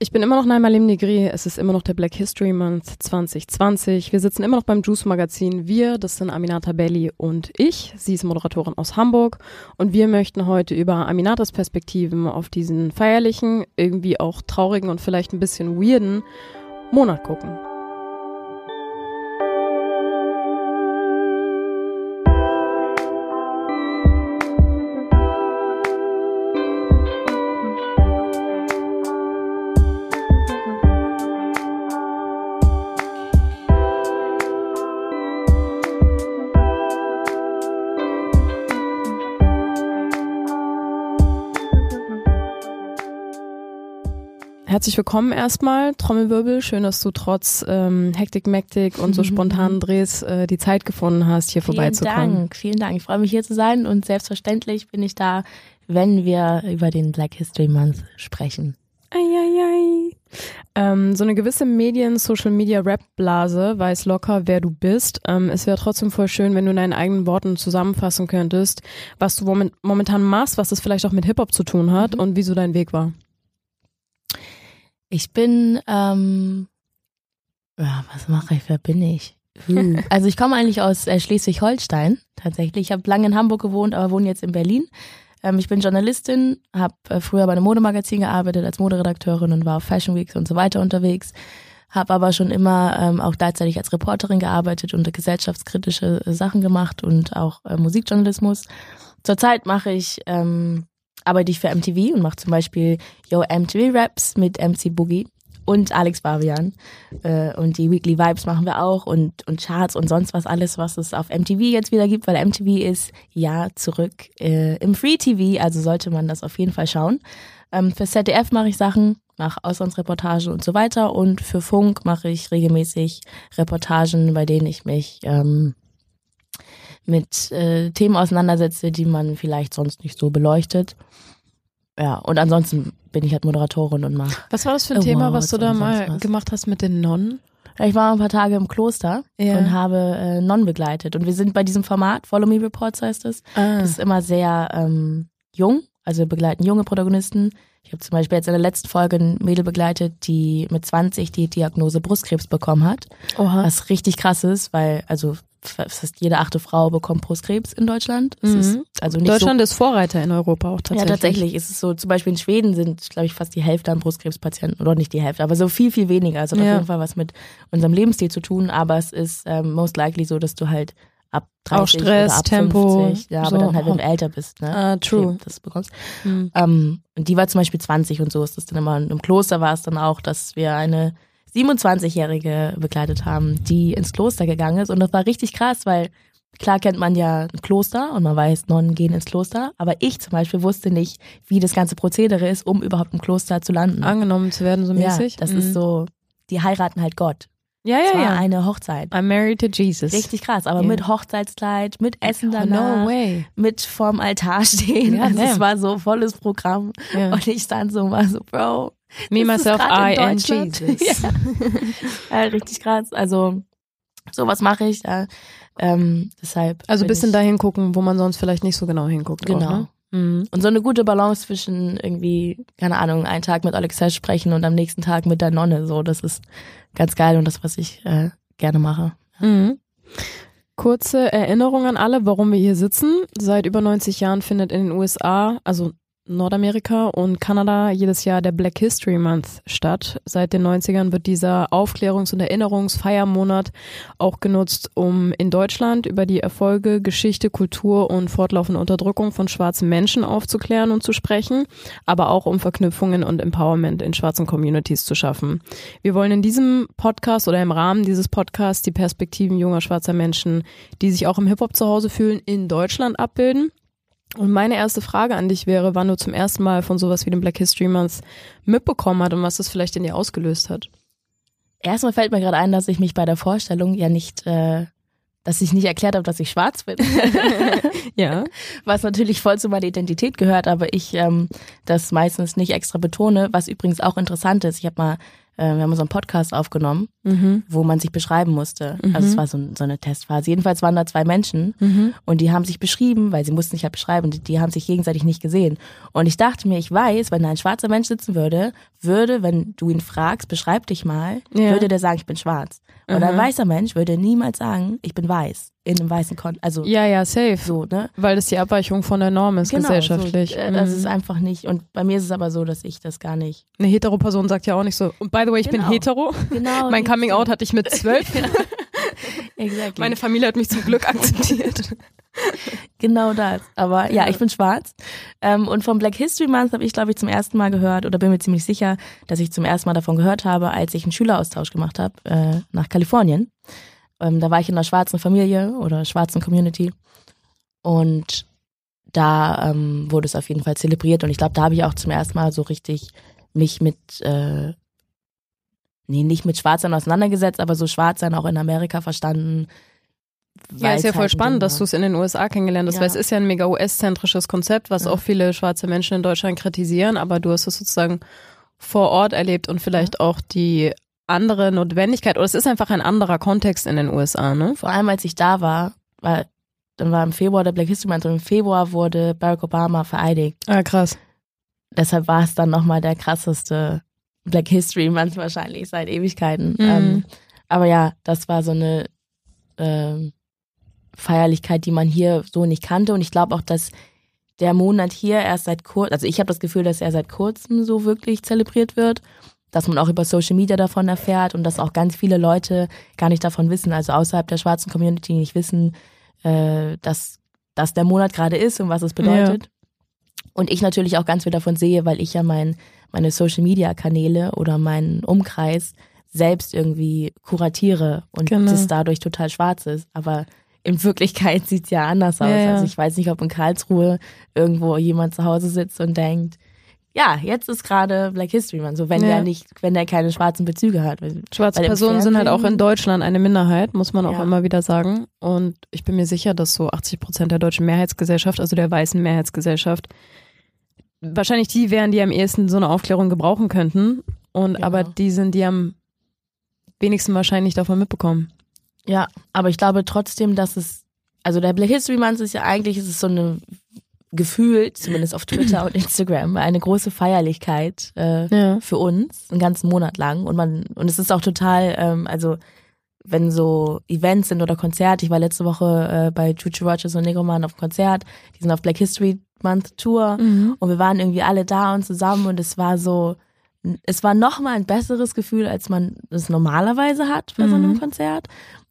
Ich bin immer noch Naima Limnigri. Es ist immer noch der Black History Month 2020. Wir sitzen immer noch beim Juice Magazin. Wir, das sind Aminata Belli und ich. Sie ist Moderatorin aus Hamburg. Und wir möchten heute über Aminatas Perspektiven auf diesen feierlichen, irgendwie auch traurigen und vielleicht ein bisschen weirden Monat gucken. Herzlich willkommen erstmal, Trommelwirbel. Schön, dass du trotz ähm, Hektik, Mektik und so spontanen Drehs äh, die Zeit gefunden hast, hier vielen vorbeizukommen. Vielen Dank, vielen Dank. Ich freue mich hier zu sein und selbstverständlich bin ich da, wenn wir über den Black History Month sprechen. Eieiei. Ähm, so eine gewisse Medien-, Social-Media-Rap-Blase weiß locker, wer du bist. Ähm, es wäre trotzdem voll schön, wenn du in deinen eigenen Worten zusammenfassen könntest, was du momentan machst, was das vielleicht auch mit Hip-Hop zu tun hat mhm. und wieso dein Weg war. Ich bin, ähm, ja, was mache ich, wer bin ich? Uh. Also ich komme eigentlich aus äh, Schleswig-Holstein tatsächlich. Ich habe lange in Hamburg gewohnt, aber wohne jetzt in Berlin. Ähm, ich bin Journalistin, habe äh, früher bei einem Modemagazin gearbeitet als Moderedakteurin und war auf Fashion Weeks und so weiter unterwegs. Habe aber schon immer ähm, auch gleichzeitig als Reporterin gearbeitet und gesellschaftskritische Sachen gemacht und auch äh, Musikjournalismus. Zurzeit mache ich ähm, arbeite ich für MTV und mache zum Beispiel Yo MTV Raps mit MC Boogie und Alex Barbian. Äh, und die Weekly Vibes machen wir auch und, und Charts und sonst was alles, was es auf MTV jetzt wieder gibt, weil MTV ist ja zurück äh, im Free TV, also sollte man das auf jeden Fall schauen. Ähm, für ZDF mache ich Sachen, mache Auslandsreportagen und so weiter und für Funk mache ich regelmäßig Reportagen, bei denen ich mich ähm, mit äh, Themen auseinandersetze, die man vielleicht sonst nicht so beleuchtet. Ja, und ansonsten bin ich halt Moderatorin und mache. Was war das für ein Thema, was du da mal was. gemacht hast mit den Nonnen? Ich war ein paar Tage im Kloster ja. und habe äh, Nonnen begleitet. Und wir sind bei diesem Format, Follow Me Reports heißt es. Ah. Das ist immer sehr ähm, jung, also wir begleiten junge Protagonisten. Ich habe zum Beispiel jetzt in der letzten Folge ein Mädel begleitet, die mit 20 die Diagnose Brustkrebs bekommen hat. Oha. Was richtig krass ist, weil also fast jede achte Frau bekommt Brustkrebs in Deutschland. Mhm. Ist also Deutschland so, ist Vorreiter in Europa auch tatsächlich. Ja, tatsächlich ist es so. Zum Beispiel in Schweden sind, glaube ich, fast die Hälfte an Brustkrebspatienten oder nicht die Hälfte, aber so viel viel weniger. Also hat ja. auf jeden Fall was mit unserem Lebensstil zu tun. Aber es ist ähm, most likely so, dass du halt ab 30 auch Stress, oder ab Tempo, 50, ja, aber dann halt, wenn du älter bist, ne? Ah, true. Das bekommst. Mhm. Ähm, und die war zum Beispiel 20 und so ist das dann immer. Und Im Kloster war es dann auch, dass wir eine 27-Jährige begleitet haben, die ins Kloster gegangen ist. Und das war richtig krass, weil klar kennt man ja ein Kloster und man weiß, Nonnen gehen ins Kloster. Aber ich zum Beispiel wusste nicht, wie das ganze Prozedere ist, um überhaupt im Kloster zu landen. Angenommen zu werden, so mäßig. Ja, das mhm. ist so, die heiraten halt Gott. Ja, ja, ja. eine Hochzeit. I'm married to Jesus. Richtig krass, aber yeah. mit Hochzeitskleid, mit Essen danach, no way. mit vorm Altar stehen. Ja, also es war so volles Programm. Ja. Und ich stand so mal so, Bro, Me, myself, I and Jesus. ja. ja, richtig krass. Also sowas mache ich. Ja. Ähm, deshalb. Also ein bisschen dahin gucken, wo man sonst vielleicht nicht so genau hinguckt. Genau. Auch, ne? Mhm. Und so eine gute Balance zwischen irgendwie, keine Ahnung, einen Tag mit Alexa sprechen und am nächsten Tag mit der Nonne. So, das ist ganz geil und das, was ich äh, gerne mache. Mhm. Kurze Erinnerung an alle, warum wir hier sitzen. Seit über 90 Jahren findet in den USA, also Nordamerika und Kanada jedes Jahr der Black History Month statt. Seit den 90ern wird dieser Aufklärungs- und Erinnerungsfeiermonat auch genutzt, um in Deutschland über die Erfolge, Geschichte, Kultur und fortlaufende Unterdrückung von schwarzen Menschen aufzuklären und zu sprechen, aber auch um Verknüpfungen und Empowerment in schwarzen Communities zu schaffen. Wir wollen in diesem Podcast oder im Rahmen dieses Podcasts die Perspektiven junger schwarzer Menschen, die sich auch im Hip-Hop zu Hause fühlen, in Deutschland abbilden und meine erste Frage an dich wäre, wann du zum ersten Mal von sowas wie dem Black History Month mitbekommen hast und was das vielleicht in dir ausgelöst hat. Erstmal fällt mir gerade ein, dass ich mich bei der Vorstellung ja nicht, äh, dass ich nicht erklärt habe, dass ich schwarz bin. ja. Was natürlich voll zu meiner Identität gehört, aber ich ähm, das meistens nicht extra betone, was übrigens auch interessant ist. Ich habe mal wir haben so einen Podcast aufgenommen, Mhm. wo man sich beschreiben musste. Mhm. Also es war so, so eine Testphase. Jedenfalls waren da zwei Menschen Mhm. und die haben sich beschrieben, weil sie mussten sich halt beschreiben, die, die haben sich gegenseitig nicht gesehen. Und ich dachte mir, ich weiß, wenn da ein schwarzer Mensch sitzen würde, würde, wenn du ihn fragst, beschreib dich mal, Ja. würde der sagen, ich bin schwarz. Und ein Mhm. weißer Mensch würde niemals sagen, ich bin weiß. In einem weißen Kon also Ja, ja, safe. so, ne? Weil das die Abweichung von der Norm ist, gesellschaftlich. So, äh, das Mhm. ist einfach nicht. Und bei mir ist es aber so, dass ich das gar nicht. Eine Hetero-Person sagt ja auch nicht so. Und by the way, ich Genau. bin hetero. Genau. Mein Coming Out hatte ich mit zwölf. Exactly. Meine Familie hat mich zum Glück akzeptiert. Genau das. Aber ja, Ja. ich bin schwarz. Ähm, und vom Black History Month habe ich, glaube ich, zum ersten Mal gehört oder bin mir ziemlich sicher, dass ich zum ersten Mal davon gehört habe, als ich einen Schüleraustausch gemacht habe äh, nach Kalifornien. Ähm, da war ich in einer schwarzen Familie oder schwarzen Community. Und da ähm, wurde es auf jeden Fall zelebriert. Und ich glaube, da habe ich auch zum ersten Mal so richtig mich mit, äh, nee, nicht mit Schwarzsein auseinandergesetzt, aber so Schwarzsein auch in Amerika verstanden. Ja, ist ja voll halt spannend, dass du es in den USA kennengelernt hast, Ja. weil es ist ja ein mega US-zentrisches Konzept, was Ja. auch viele schwarze Menschen in Deutschland kritisieren, aber du hast es sozusagen vor Ort erlebt und vielleicht auch die andere Notwendigkeit, oder es ist einfach ein anderer Kontext in den USA, ne? Vor allem als ich da war, war dann war im Februar der Black History Month und im Februar wurde Barack Obama vereidigt. Ah, krass. Deshalb war es dann nochmal der krasseste Black History Month wahrscheinlich seit Ewigkeiten. Mhm. Ähm, aber ja, das war so eine ähm, Feierlichkeit, die man hier so nicht kannte. Und ich glaube auch, dass der Monat hier erst seit kurz, also ich habe das Gefühl, dass er seit kurzem so wirklich zelebriert wird, dass man auch über Social Media davon erfährt und dass auch ganz viele Leute gar nicht davon wissen, also außerhalb der schwarzen Community nicht wissen, äh, dass, dass der Monat gerade ist und was es bedeutet. Und ich natürlich auch ganz viel davon sehe, weil ich ja mein, meine Social Media Kanäle oder meinen Umkreis selbst irgendwie kuratiere und Genau. das dadurch total schwarz ist. Aber in Wirklichkeit sieht's ja anders aus. Ja, ja. Also ich weiß nicht, ob in Karlsruhe irgendwo jemand zu Hause sitzt und denkt, ja, jetzt ist gerade Black History Month. So wenn Ja. der nicht, wenn der keine schwarzen Bezüge hat. Schwarze Personen sind halt auch in Deutschland eine Minderheit, muss man auch Ja. immer wieder sagen. Und ich bin mir sicher, dass so 80 Prozent der deutschen Mehrheitsgesellschaft, also der weißen Mehrheitsgesellschaft, wahrscheinlich die wären, die am ehesten so eine Aufklärung gebrauchen könnten. Und Ja. aber die sind, die am wenigsten wahrscheinlich davon mitbekommen. Ja, aber ich glaube trotzdem, dass es, also der Black History Month ist ja eigentlich, ist es so eine Gefühl, zumindest auf Twitter und Instagram, eine große Feierlichkeit äh, Ja. für uns, einen ganzen Monat lang. Und man, und es ist auch total, ähm, also wenn so Events sind oder Konzerte, ich war letzte Woche äh, bei Chuchu Rogers und Negroman auf Konzert, die sind auf Black History Month Tour Mhm. und wir waren irgendwie alle da und zusammen und es war so, es war nochmal ein besseres Gefühl, als man es normalerweise hat bei so einem Mhm. Konzert.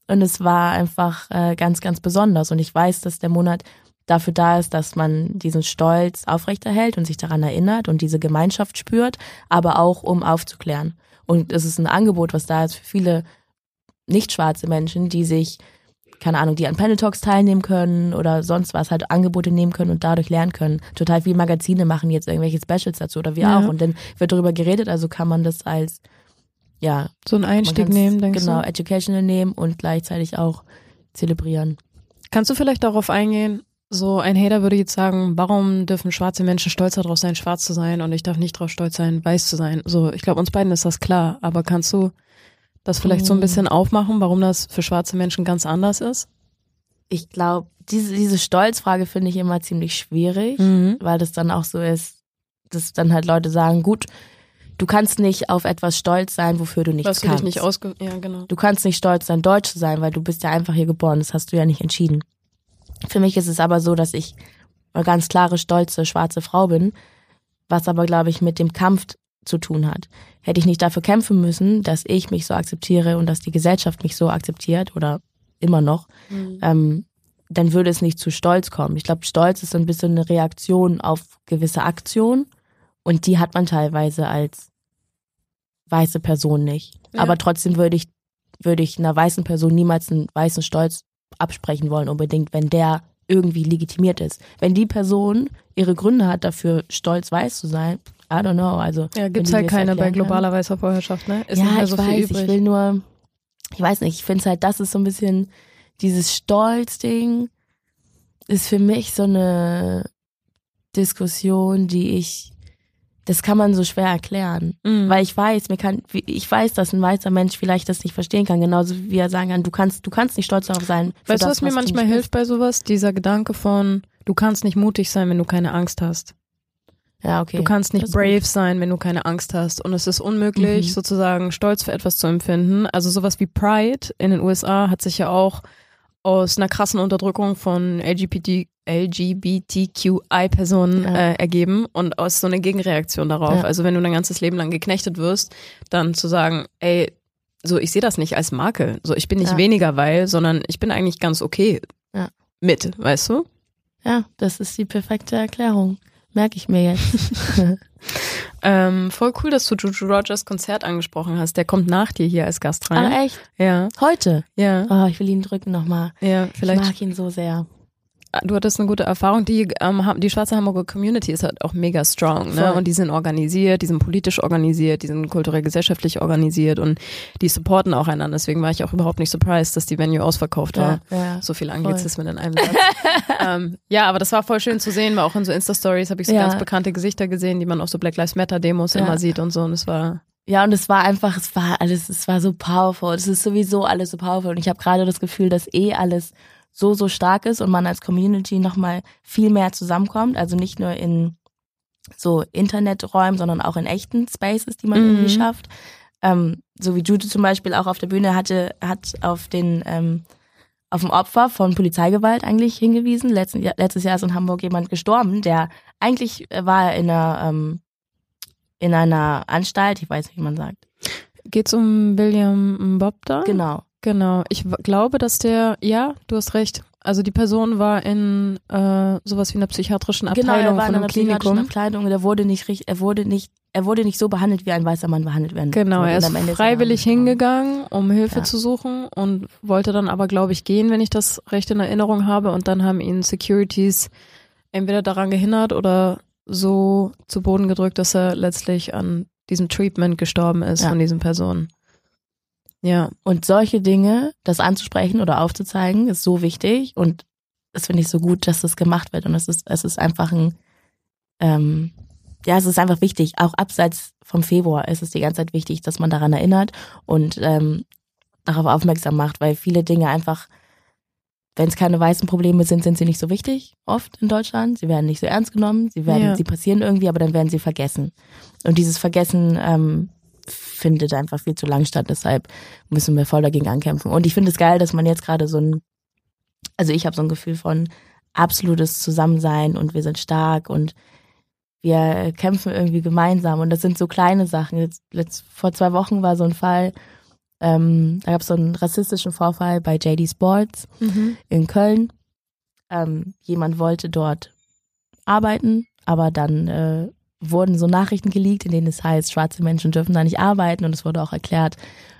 Und es war einfach äh, ganz, ganz besonders. Und ich weiß, dass der Monat dafür da ist, dass man diesen Stolz aufrechterhält und sich daran erinnert und diese Gemeinschaft spürt, aber auch um aufzuklären. Und es ist ein Angebot, was da ist für viele nicht schwarze Menschen, die sich, keine Ahnung, die an Panel Talks teilnehmen können oder sonst was, halt Angebote nehmen können und dadurch lernen können. Total viele Magazine machen jetzt irgendwelche Specials dazu oder wir Ja. auch. Und dann wird darüber geredet, also kann man das als, ja, So einen Einstieg nehmen, denkst genau, du? educational nehmen und gleichzeitig auch zelebrieren. Kannst du vielleicht darauf eingehen, so ein Hater würde jetzt sagen, warum dürfen schwarze Menschen stolz darauf sein, schwarz zu sein und ich darf nicht darauf stolz sein, weiß zu sein. So, ich glaube, uns beiden ist das klar, aber kannst du das vielleicht so ein Mm. bisschen aufmachen, warum das für schwarze Menschen ganz anders ist? Ich glaube, diese, diese Stolzfrage finde ich immer ziemlich schwierig, Mhm. weil das dann auch so ist, dass dann halt Leute sagen, gut, du kannst nicht auf etwas stolz sein, wofür du nichts Was du kannst. dich nicht ausge... Ja, genau. Du kannst nicht stolz sein, Deutsch zu sein, weil du bist ja einfach hier geboren. Das hast du ja nicht entschieden. Für mich ist es aber so, dass ich eine ganz klare, stolze, schwarze Frau bin, was aber, glaube ich, mit dem Kampf zu tun hat. Hätte ich nicht dafür kämpfen müssen, dass ich mich so akzeptiere und dass die Gesellschaft mich so akzeptiert oder immer noch, Mhm. ähm, dann würde es nicht zu Stolz kommen. Ich glaube, Stolz ist so ein bisschen eine Reaktion auf gewisse Aktionen und die hat man teilweise als weiße Person nicht. Ja. Aber trotzdem würde ich, würde ich einer weißen Person niemals einen weißen Stolz absprechen wollen, unbedingt, wenn der irgendwie legitimiert ist. Wenn die Person ihre Gründe hat, dafür stolz weiß zu sein, I don't know. Also, Ja, gibt's die halt keine bei kann. globaler weißer Vorherrschaft, ne? Ist ja, nicht mehr ich so viel weiß, übrig. ich will nur, ich weiß nicht, ich finde halt, das ist so ein bisschen, dieses Stolz-Ding ist für mich so eine Diskussion, die ich das kann man so schwer erklären. Mhm. Weil ich weiß, mir kann, ich weiß, dass ein weißer Mensch vielleicht das nicht verstehen kann, genauso wie er sagen kann, du kannst, du kannst nicht stolz darauf sein. Weißt du, das, was mir du manchmal hilft bei sowas? Dieser Gedanke von, du kannst nicht mutig sein, wenn du keine Angst hast. Ja, okay. Du kannst nicht brave gut. sein, wenn du keine Angst hast. Und es ist unmöglich, Mhm. sozusagen Stolz für etwas zu empfinden. Also sowas wie Pride in den USA hat sich ja auch aus einer krassen Unterdrückung von LGBT, LGBTQI-Personen Ja. äh, ergeben und aus so einer Gegenreaktion darauf. Ja. Also wenn du dein ganzes Leben lang geknechtet wirst, dann zu sagen, ey, so ich sehe das nicht als Makel. So ich bin nicht Ja. weniger weil, sondern ich bin eigentlich ganz okay Ja. mit, weißt du? Ja, das ist die perfekte Erklärung. Merke ich mir jetzt. Ähm, voll cool, dass du Juju Rogers Konzert angesprochen hast. Der kommt nach dir hier als Gast rein. Ah, echt? Ja, Heute? ja, Oh, ich will ihn drücken nochmal. ja. Ich Vielleicht. mag ihn so sehr. Du hattest eine gute Erfahrung. Die, ähm, die schwarze Hamburger Community ist halt auch mega strong, ne? Voll. Und die sind organisiert, die sind politisch organisiert, die sind kulturell gesellschaftlich organisiert und die supporten auch einander. Deswegen war ich auch überhaupt nicht surprised, dass die Venue ausverkauft war. Ja, ja. So viel Anglizismen in einem Satz. ähm, ja, aber das war voll schön zu sehen, weil auch in so Insta-Stories habe ich so Ja. ganz bekannte Gesichter gesehen, die man auf so Black Lives Matter-Demos immer sieht und so. Und es war Ja, und es war einfach, es war alles, es war so powerful. Es ist sowieso alles so powerful. Und ich habe gerade das Gefühl, dass eh alles so, so stark ist und man als Community nochmal viel mehr zusammenkommt. Also nicht nur in so Interneträumen, sondern auch in echten Spaces, die man Mhm. irgendwie schafft. Ähm, so wie Jude zum Beispiel auch auf der Bühne hatte, hat auf den, ähm, auf ein Opfer von Polizeigewalt eigentlich hingewiesen. Letzten, letztes Jahr ist in Hamburg jemand gestorben, der eigentlich äh, war er in einer, ähm, in einer Anstalt, ich weiß nicht, wie man sagt. Geht's um William Bob da? Genau. Genau. Ich glaube, dass der, ja, du hast recht. Also die Person war in äh, sowas wie einer psychiatrischen Genau, Abteilung er war von in einem einer psychiatrischen Klinikum. Abteilung und er wurde nicht richtig, er wurde nicht, er wurde nicht so behandelt, wie ein weißer Mann behandelt werden Genau, er ist am Ende er freiwillig hingegangen, um Hilfe Ja. zu suchen und wollte dann aber, glaube ich, gehen, wenn ich das recht in Erinnerung habe. Und dann haben ihn Securities entweder daran gehindert oder so zu Boden gedrückt, dass er letztlich an diesem Treatment gestorben ist Ja. von diesen Personen. Ja, Und solche Dinge, das anzusprechen oder aufzuzeigen, ist so wichtig und das finde ich so gut, dass das gemacht wird und es ist, es ist einfach ein, ähm, ja, es ist einfach wichtig. Auch abseits vom Februar ist es die ganze Zeit wichtig, dass man daran erinnert und ähm, darauf aufmerksam macht, weil viele Dinge einfach, wenn es keine weißen Probleme sind, sind sie nicht so wichtig, oft in Deutschland. Sie werden nicht so ernst genommen, sie werden, Ja. sie passieren irgendwie, aber dann werden sie vergessen. Und dieses Vergessen ähm, findet einfach viel zu lang statt, deshalb müssen wir voll dagegen ankämpfen. Und ich finde es geil, dass man jetzt gerade so ein, also ich habe so ein Gefühl von absolutes Zusammensein und wir sind stark und wir kämpfen irgendwie gemeinsam und das sind so kleine Sachen. Jetzt, letzt, vor zwei Wochen war so ein Fall, ähm, da gab es so einen rassistischen Vorfall bei JD Sports in Köln. Ähm, jemand wollte dort arbeiten, aber dann äh, wurden so Nachrichten geleakt, in denen es heißt, schwarze Menschen dürfen da nicht arbeiten und es wurde auch erklärt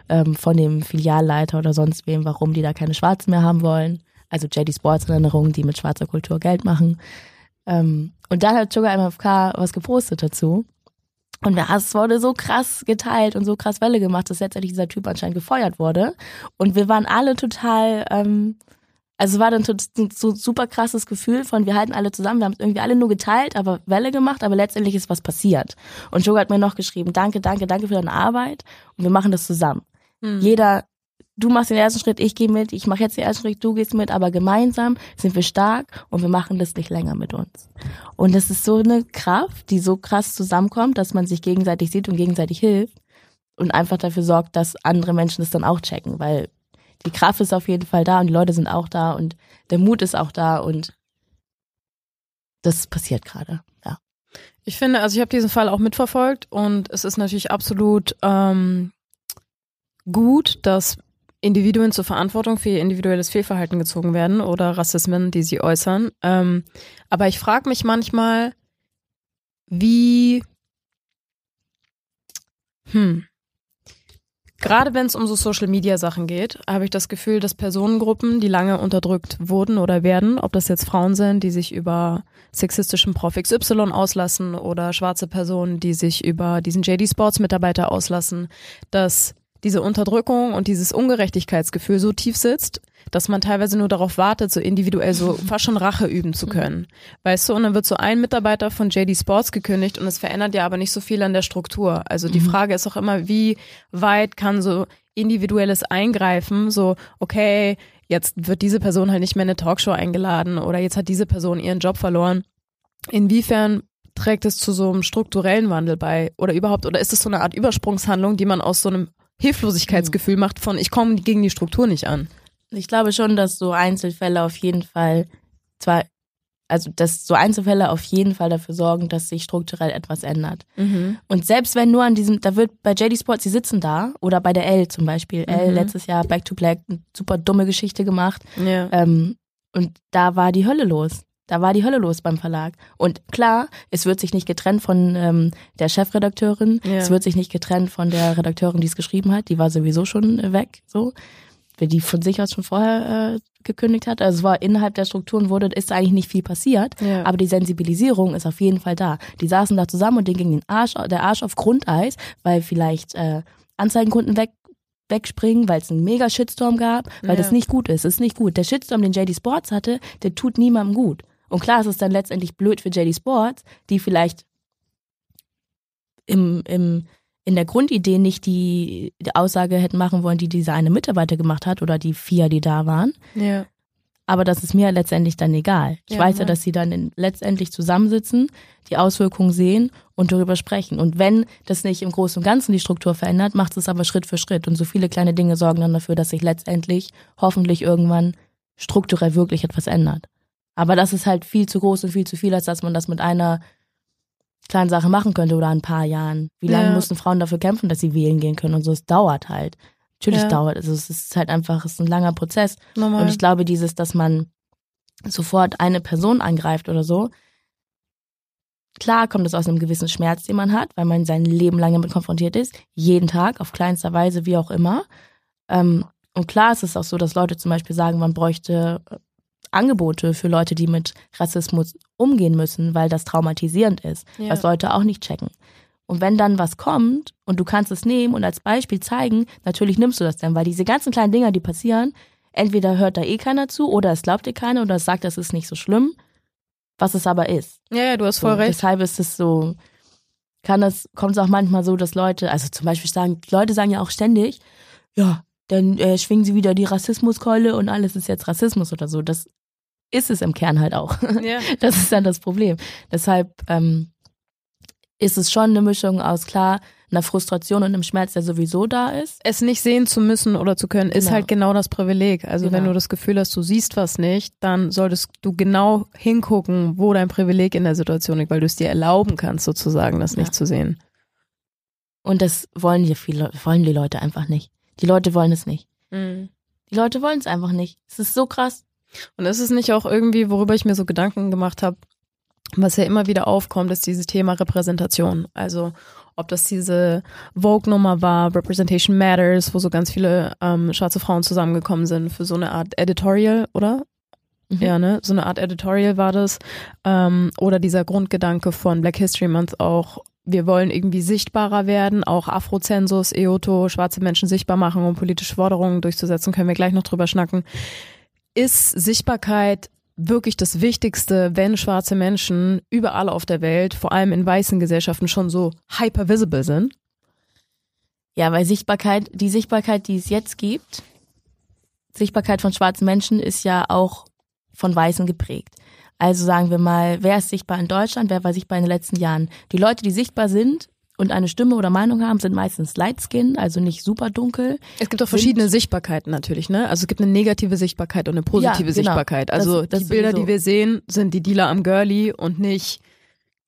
ähm, von dem Filialleiter oder sonst wem, warum die da keine Schwarzen mehr haben wollen. Also JD Sports Erinnerungen, die mit schwarzer Kultur Geld machen. Ähm, und dann hat Sugar MFK was gepostet dazu. Und das wurde so krass geteilt und so krass Welle gemacht, dass letztendlich dieser Typ anscheinend gefeuert wurde. Und wir waren alle total, ähm, also es war dann so ein super krasses Gefühl von, wir halten alle zusammen, wir haben es irgendwie alle nur geteilt, aber Welle gemacht, aber letztendlich ist was passiert. Und Sugar hat mir noch geschrieben, danke, danke, danke für deine Arbeit und wir machen das zusammen. Mhm. Jeder, du machst den ersten Schritt, ich gehe mit, ich mache jetzt den ersten Schritt, du gehst mit, aber gemeinsam sind wir stark und wir machen das nicht länger mit uns. Und das ist so eine Kraft, die so krass zusammenkommt, dass man sich gegenseitig sieht und gegenseitig hilft und einfach dafür sorgt, dass andere Menschen das dann auch checken, weil die Kraft ist auf jeden Fall da und die Leute sind auch da und der Mut ist auch da und das passiert gerade. Ja. Ich finde, also ich habe diesen Fall auch mitverfolgt und es ist natürlich absolut ähm, gut, dass Individuen zur Verantwortung für ihr individuelles Fehlverhalten gezogen werden oder Rassismen, die sie äußern. Ähm, aber ich frage mich manchmal, wie, hm, gerade wenn es um so Social-Media-Sachen geht, habe ich das Gefühl, dass Personengruppen, die lange unterdrückt wurden oder werden, ob das jetzt Frauen sind, die sich über sexistischen Prof XY auslassen oder schwarze Personen, die sich über diesen JD Sports Mitarbeiter auslassen, dass diese Unterdrückung und dieses Ungerechtigkeitsgefühl so tief sitzt, dass man teilweise nur darauf wartet, so individuell so fast schon Rache üben zu können. Weißt du, und dann wird so ein Mitarbeiter von JD Sports gekündigt und es verändert ja aber nicht so viel an der Struktur. Also die Frage ist auch immer, wie weit kann so individuelles Eingreifen, so, okay, jetzt wird diese Person halt nicht mehr in eine Talkshow eingeladen oder jetzt hat diese Person ihren Job verloren. Inwiefern trägt es zu so einem strukturellen Wandel bei oder überhaupt, oder ist es so eine Art Übersprungshandlung, die man aus so einem Hilflosigkeitsgefühl macht von, ich komme gegen die Struktur nicht an? Ich glaube schon, dass so Einzelfälle auf jeden Fall zwar, also dass so Einzelfälle auf jeden Fall dafür sorgen, dass sich strukturell etwas ändert. Mhm. Und selbst wenn nur an diesem, da wird bei JD Sports, sie sitzen da oder bei der L zum Beispiel, L Mhm. letztes Jahr Back to Black, eine super dumme Geschichte gemacht. Ja. Ähm, und da war die Hölle los. Da war die Hölle los beim Verlag. Und klar, es wird sich nicht getrennt von ähm, der Chefredakteurin, Ja. es wird sich nicht getrennt von der Redakteurin, die es geschrieben hat. Die war sowieso schon äh, weg, so. Weil die von sich aus schon vorher äh, gekündigt hat. Also es war innerhalb der Strukturen wurde, ist eigentlich nicht viel passiert. Ja. Aber die Sensibilisierung ist auf jeden Fall da. Die saßen da zusammen und denen ging den Arsch, der Arsch auf Grundeis, weil vielleicht äh, Anzeigenkunden weg, wegspringen, weil es einen mega Shitstorm gab, weil Ja. das nicht gut ist. Das ist nicht gut. Der Shitstorm, den JD Sports hatte, der tut niemandem gut. Und klar, es ist dann letztendlich blöd für JD Sports, die vielleicht im, im, in der Grundidee nicht die, die Aussage hätten machen wollen, die dieser eine Mitarbeiter gemacht hat oder die vier, die da waren. ja. Aber das ist mir letztendlich dann egal. Ich Ja, weiß ja, ja. dass sie dann in, letztendlich zusammensitzen, die Auswirkungen sehen und darüber sprechen. Und wenn das nicht im Großen und Ganzen die Struktur verändert, macht es aber Schritt für Schritt. Und so viele kleine Dinge sorgen dann dafür, dass sich letztendlich hoffentlich irgendwann strukturell wirklich etwas ändert. Aber das ist halt viel zu groß und viel zu viel, als dass man das mit einer kleinen Sache machen könnte oder ein paar Jahren. Wie lange Ja. mussten Frauen dafür kämpfen, dass sie wählen gehen können und so? Es dauert halt. Natürlich Ja. dauert es. Also es ist halt einfach, es ist ein langer Prozess. Normal. Und ich glaube, dieses, dass man sofort eine Person angreift oder so, klar kommt es aus einem gewissen Schmerz, den man hat, weil man sein Leben lang damit konfrontiert ist, jeden Tag, auf kleinster Weise, wie auch immer. Ähm, und klar ist es auch so, dass Leute zum Beispiel sagen, man bräuchte Angebote für Leute, die mit Rassismus umgehen müssen, weil das traumatisierend ist, Ja. was Leute auch nicht checken. Und wenn dann was kommt und du kannst es nehmen und als Beispiel zeigen, natürlich nimmst du das dann, weil diese ganzen kleinen Dinger, die passieren, entweder hört da eh keiner zu oder es glaubt dir keiner oder es sagt, das ist nicht so schlimm, was es aber ist. ja, ja, du hast So, voll recht. Deshalb ist es so, kann das, kommt es auch manchmal so, dass Leute, also zum Beispiel sagen, die Leute sagen ja auch ständig, ja, dann äh, schwingen sie wieder die Rassismuskeule und alles ist jetzt Rassismus oder so. Das ist es im Kern halt auch. Ja. Das ist dann das Problem. Deshalb ähm, ist es schon eine Mischung aus klar einer Frustration und einem Schmerz, der sowieso da ist. es nicht sehen zu müssen oder zu können, ist Genau. halt genau das Privileg. Also wenn Genau. du das Gefühl hast, du siehst was nicht, dann solltest du genau hingucken, wo dein Privileg in der Situation liegt, weil du es dir erlauben kannst, sozusagen, das Ja. nicht zu sehen. Und das wollen die viele, wollen die Leute einfach nicht. Die Leute wollen es nicht. Die Leute wollen es einfach nicht. Es ist so krass. Und ist es nicht auch irgendwie, worüber ich mir so Gedanken gemacht habe, was ja immer wieder aufkommt, ist dieses Thema Repräsentation. Also ob das diese Vogue-Nummer war, Representation Matters, wo so ganz viele ähm, schwarze Frauen zusammengekommen sind für so eine Art Editorial, oder? Mhm. Ja, ne? So eine Art Editorial war das. Ähm, oder dieser Grundgedanke von Black History Month auch, wir wollen irgendwie sichtbarer werden, auch Afrozensus, EOTO, schwarze Menschen sichtbar machen, um politische Forderungen durchzusetzen, können wir gleich noch drüber schnacken. Ist Sichtbarkeit wirklich das Wichtigste, wenn schwarze Menschen überall auf der Welt, vor allem in weißen Gesellschaften, schon so hyper visible sind? Ja, weil Sichtbarkeit, die Sichtbarkeit, die es jetzt gibt, Sichtbarkeit von schwarzen Menschen ist ja auch von Weißen geprägt. Also sagen wir mal, wer ist sichtbar in Deutschland, wer war sichtbar in den letzten Jahren? Die Leute, die sichtbar sind und eine Stimme oder Meinung haben, sind meistens light skin, also nicht super dunkel. Es gibt auch verschiedene Sichtbarkeiten natürlich, ne? Also es gibt eine negative Sichtbarkeit und eine positive Ja, genau. Sichtbarkeit. Also Das- das die Bilder, sowieso. die wir sehen, sind die Dealer am Girlie und nicht,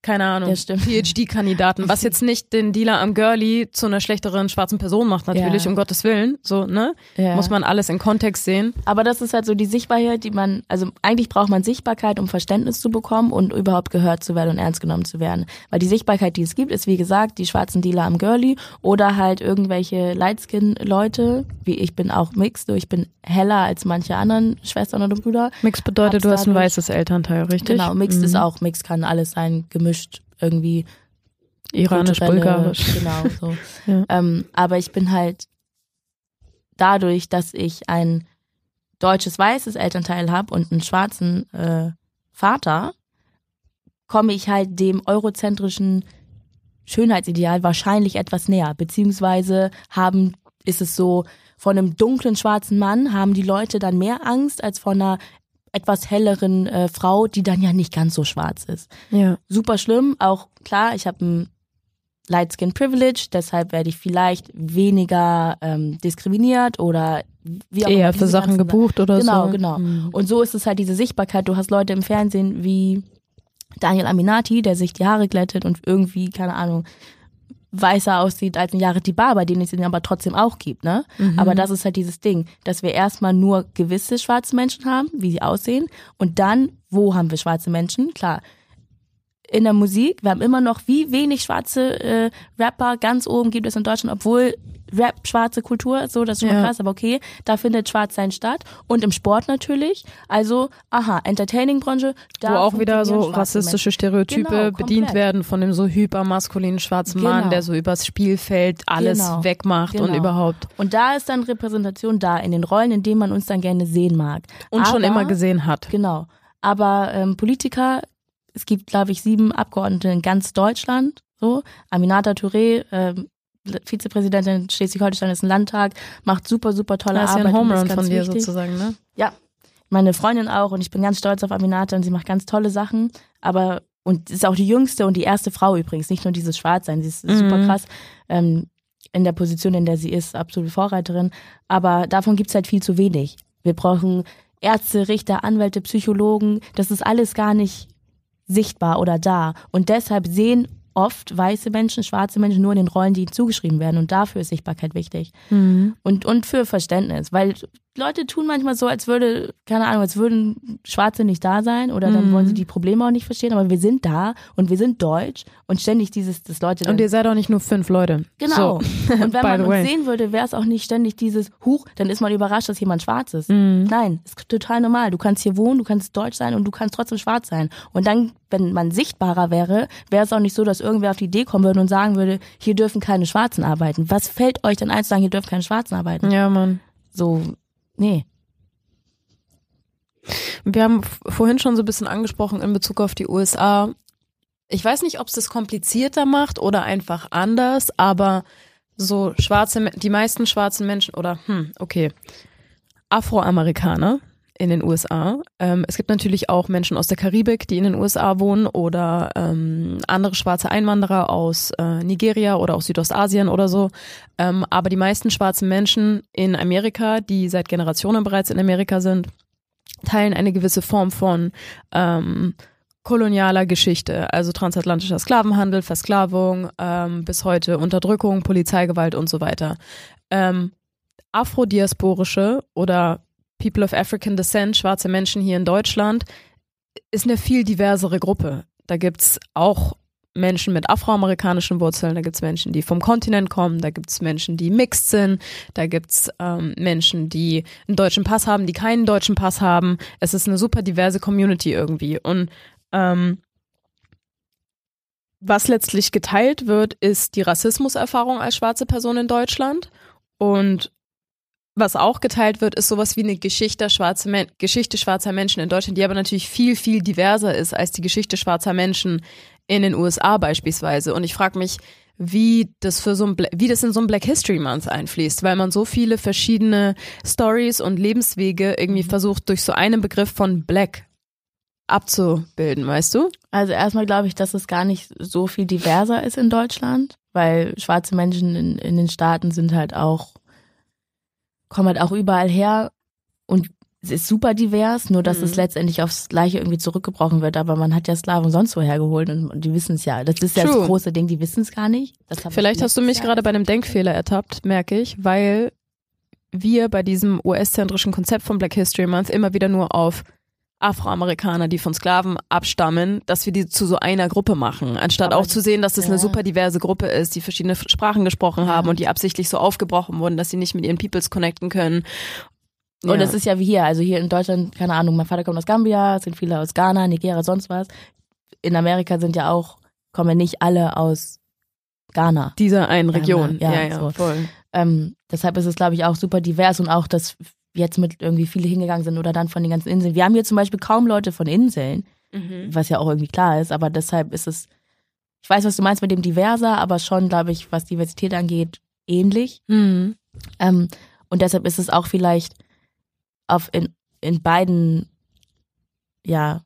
keine Ahnung, Ja. PhD-Kandidaten. Was jetzt nicht den Dealer am Girlie zu einer schlechteren schwarzen Person macht, natürlich, Ja. um Gottes Willen. So, ne? Ja. Muss man alles in Kontext sehen. Aber das ist halt so die Sichtbarkeit, die man, also eigentlich braucht man Sichtbarkeit, um Verständnis zu bekommen und überhaupt gehört zu werden und ernst genommen zu werden. Weil die Sichtbarkeit, die es gibt, ist wie gesagt die schwarzen Dealer am Girlie oder halt irgendwelche Lightskin-Leute, wie ich bin auch mixed, ich bin heller als manche anderen Schwestern oder Brüder. Mix bedeutet, du Hab's hast ein weißes Elternteil, richtig? Genau, mixed Mhm. ist auch, mixed kann alles sein, gemischt irgendwie Iranisch, kulturelle- bulgarisch. Genau, so. Ja. ähm, aber ich bin halt dadurch, dass ich ein deutsches weißes Elternteil habe und einen schwarzen äh, Vater, komme ich halt dem eurozentrischen Schönheitsideal wahrscheinlich etwas näher. Beziehungsweise haben, ist es so, von einem dunklen schwarzen Mann haben die Leute dann mehr Angst als von einer etwas helleren äh, Frau, die dann ja nicht ganz so schwarz ist. Ja. Super schlimm. Auch klar, ich habe ein Light Skin Privilege, deshalb werde ich vielleicht weniger ähm, diskriminiert oder wie auch Eher für Sachen gebucht oder Genau, so. genau. Mhm. Und so ist es halt diese Sichtbarkeit. Du hast Leute im Fernsehen wie Daniel Aminati, der sich die Haare glättet und irgendwie, keine Ahnung, weißer aussieht als ein Jared Barber, den es ihn aber trotzdem auch gibt, ne? Mhm. Aber das ist halt dieses Ding, dass wir erstmal nur gewisse schwarze Menschen haben, wie sie aussehen, und dann, wo haben wir schwarze Menschen? Klar, in der Musik, wir haben immer noch wie wenig schwarze äh, Rapper ganz oben gibt es in Deutschland, obwohl Rap schwarze Kultur so das ist schon mal Ja. krass, aber okay, da findet Schwarzsein statt und im Sport natürlich. Also, aha, Entertaining-Branche, da Wo auch wieder so rassistische Stereotype Genau, bedient werden von dem so hypermaskulinen schwarzen Mann, Genau. der so übers Spielfeld alles Genau. wegmacht und Genau. überhaupt. Und da ist dann Repräsentation da in den Rollen, in denen man uns dann gerne sehen mag. Und schon Aber- immer gesehen hat. Genau. Aber ähm, Politiker, es gibt, glaube ich, sieben Abgeordnete in ganz Deutschland. So, Aminata Touré, ähm, Vizepräsidentin Schleswig-Holstein ist ein Landtag, macht super, super tolle Das ist ja Arbeit. ein und Home ist Run ganz von dir wichtig. sozusagen, ne? Meine Freundin auch und ich bin ganz stolz auf Aminata und sie macht ganz tolle Sachen. Aber und ist auch die jüngste und die erste Frau übrigens, nicht nur dieses Schwarzsein. Sie ist Mhm. super krass ähm, in der Position, in der sie ist, absolute Vorreiterin. Aber davon gibt's halt viel zu wenig. Wir brauchen Ärzte, Richter, Anwälte, Psychologen. Das ist alles gar nicht sichtbar oder da. Und deshalb sehen oft weiße Menschen, schwarze Menschen nur in den Rollen, die ihnen zugeschrieben werden. Und dafür ist Sichtbarkeit wichtig. Mhm. Und, und für Verständnis. Weil Leute tun manchmal so, als würde, keine Ahnung, als würden Schwarze nicht da sein oder dann Mhm. wollen sie die Probleme auch nicht verstehen. Aber wir sind da und wir sind deutsch und ständig dieses, dass Leute Und ihr seid auch nicht nur fünf Leute. Genau. So. Und wenn man uns sehen würde, wäre es auch nicht ständig dieses Huch, dann ist man überrascht, dass jemand schwarz ist. Mhm. Nein, ist total normal. Du kannst hier wohnen, du kannst deutsch sein und du kannst trotzdem schwarz sein. Und dann, wenn man sichtbarer wäre, wäre es auch nicht so, dass irgendwer auf die Idee kommen würde und sagen würde, hier dürfen keine Schwarzen arbeiten. Was fällt euch denn ein zu sagen, hier dürfen keine Schwarzen arbeiten? Ja, Mann. So, nee. Wir haben vorhin schon so ein bisschen angesprochen in Bezug auf die USA. Ich weiß nicht, ob es das komplizierter macht oder einfach anders, aber so schwarze, die meisten schwarzen Menschen oder, hm, okay, Afroamerikaner in den USA. Ähm, es gibt natürlich auch Menschen aus der Karibik, die in den USA wohnen oder ähm, andere schwarze Einwanderer aus äh, Nigeria oder aus Südostasien oder so. Ähm, aber die meisten schwarzen Menschen in Amerika, die seit Generationen bereits in Amerika sind, teilen eine gewisse Form von ähm, kolonialer Geschichte, also transatlantischer Sklavenhandel, Versklavung, ähm, bis heute Unterdrückung, Polizeigewalt und so weiter. Ähm, Afrodiasporische oder People of African Descent, schwarze Menschen hier in Deutschland, ist eine viel diversere Gruppe. Da gibt's auch Menschen mit afroamerikanischen Wurzeln, da gibt's Menschen, die vom Kontinent kommen, da gibt's Menschen, die mixed sind, da gibt's ähm, Menschen, die einen deutschen Pass haben, die keinen deutschen Pass haben. Es ist eine super diverse Community irgendwie. Und ähm, was letztlich geteilt wird, ist die Rassismuserfahrung als schwarze Person in Deutschland. Und was auch geteilt wird, ist sowas wie eine Geschichte, schwarze Men Geschichte schwarzer Menschen in Deutschland, die aber natürlich viel, viel diverser ist als die Geschichte schwarzer Menschen in den USA beispielsweise. Und ich frage mich, wie das für so ein Bla wie das in so ein Black History Month einfließt, weil man so viele verschiedene Stories und Lebenswege irgendwie versucht durch so einen Begriff von Black abzubilden, weißt du? Also erstmal glaube ich, dass es gar nicht so viel diverser ist in Deutschland, weil schwarze Menschen in, in den Staaten sind halt auch, kommen halt auch überall her und es ist super divers, nur dass Mhm. es letztendlich aufs Gleiche irgendwie zurückgebrochen wird. Aber man hat ja Sklaven sonst woher geholt und, die wissen es ja. Das ist ja True. das große Ding, die wissen es gar nicht. Vielleicht hast du mich gerade bei einem Denkfehler ertappt, merke ich, weil wir bei diesem US-zentrischen Konzept von Black History Month immer wieder nur auf Afroamerikaner, die von Sklaven abstammen, dass wir die zu so einer Gruppe machen, anstatt Aber auch zu sehen, dass das ja. eine super diverse Gruppe ist, die verschiedene Sprachen gesprochen haben und die absichtlich so aufgebrochen wurden, dass sie nicht mit ihren Peoples connecten können. Und es ist ja wie hier, also hier in Deutschland, keine Ahnung, mein Vater kommt aus Gambia, es sind viele aus Ghana, Nigeria, sonst was. In Amerika sind ja auch, kommen ja nicht alle aus Ghana. dieser einen Region. Ja, Ja, ja, so. voll. Ähm, deshalb ist es, glaube ich, auch super divers und auch, dass jetzt mit irgendwie viele hingegangen sind oder dann von den ganzen Inseln. Wir haben hier zum Beispiel kaum Leute von Inseln, mhm. was ja auch irgendwie klar ist, aber deshalb ist es, ich weiß, was du meinst mit dem diverser, aber schon, glaube ich, was Diversität angeht, ähnlich. Mhm. Ähm, und deshalb ist es auch vielleicht auf in, in beiden ja,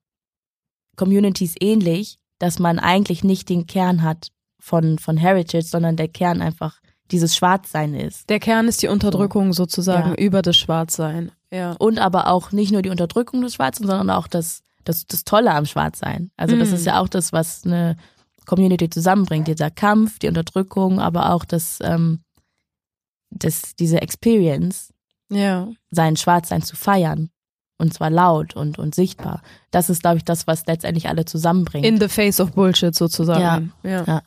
Communities ähnlich, dass man eigentlich nicht den Kern hat von, von Heritage, sondern der Kern einfach dieses Schwarzsein ist. Der Kern ist die Unterdrückung so. sozusagen ja. über das Schwarzsein. Ja. Und aber auch nicht nur die Unterdrückung des Schwarzen, sondern auch das, das, das Tolle am Schwarzsein. Also das ist mhm. ja auch das, was eine Community zusammenbringt. Dieser Kampf, die Unterdrückung, aber auch das, ähm, das, diese Experience, ja. sein Schwarzsein zu feiern. Und zwar laut und, und sichtbar. Das ist, glaube ich, das, was letztendlich alle zusammenbringt. In the face of Bullshit sozusagen. Ja. ja. ja.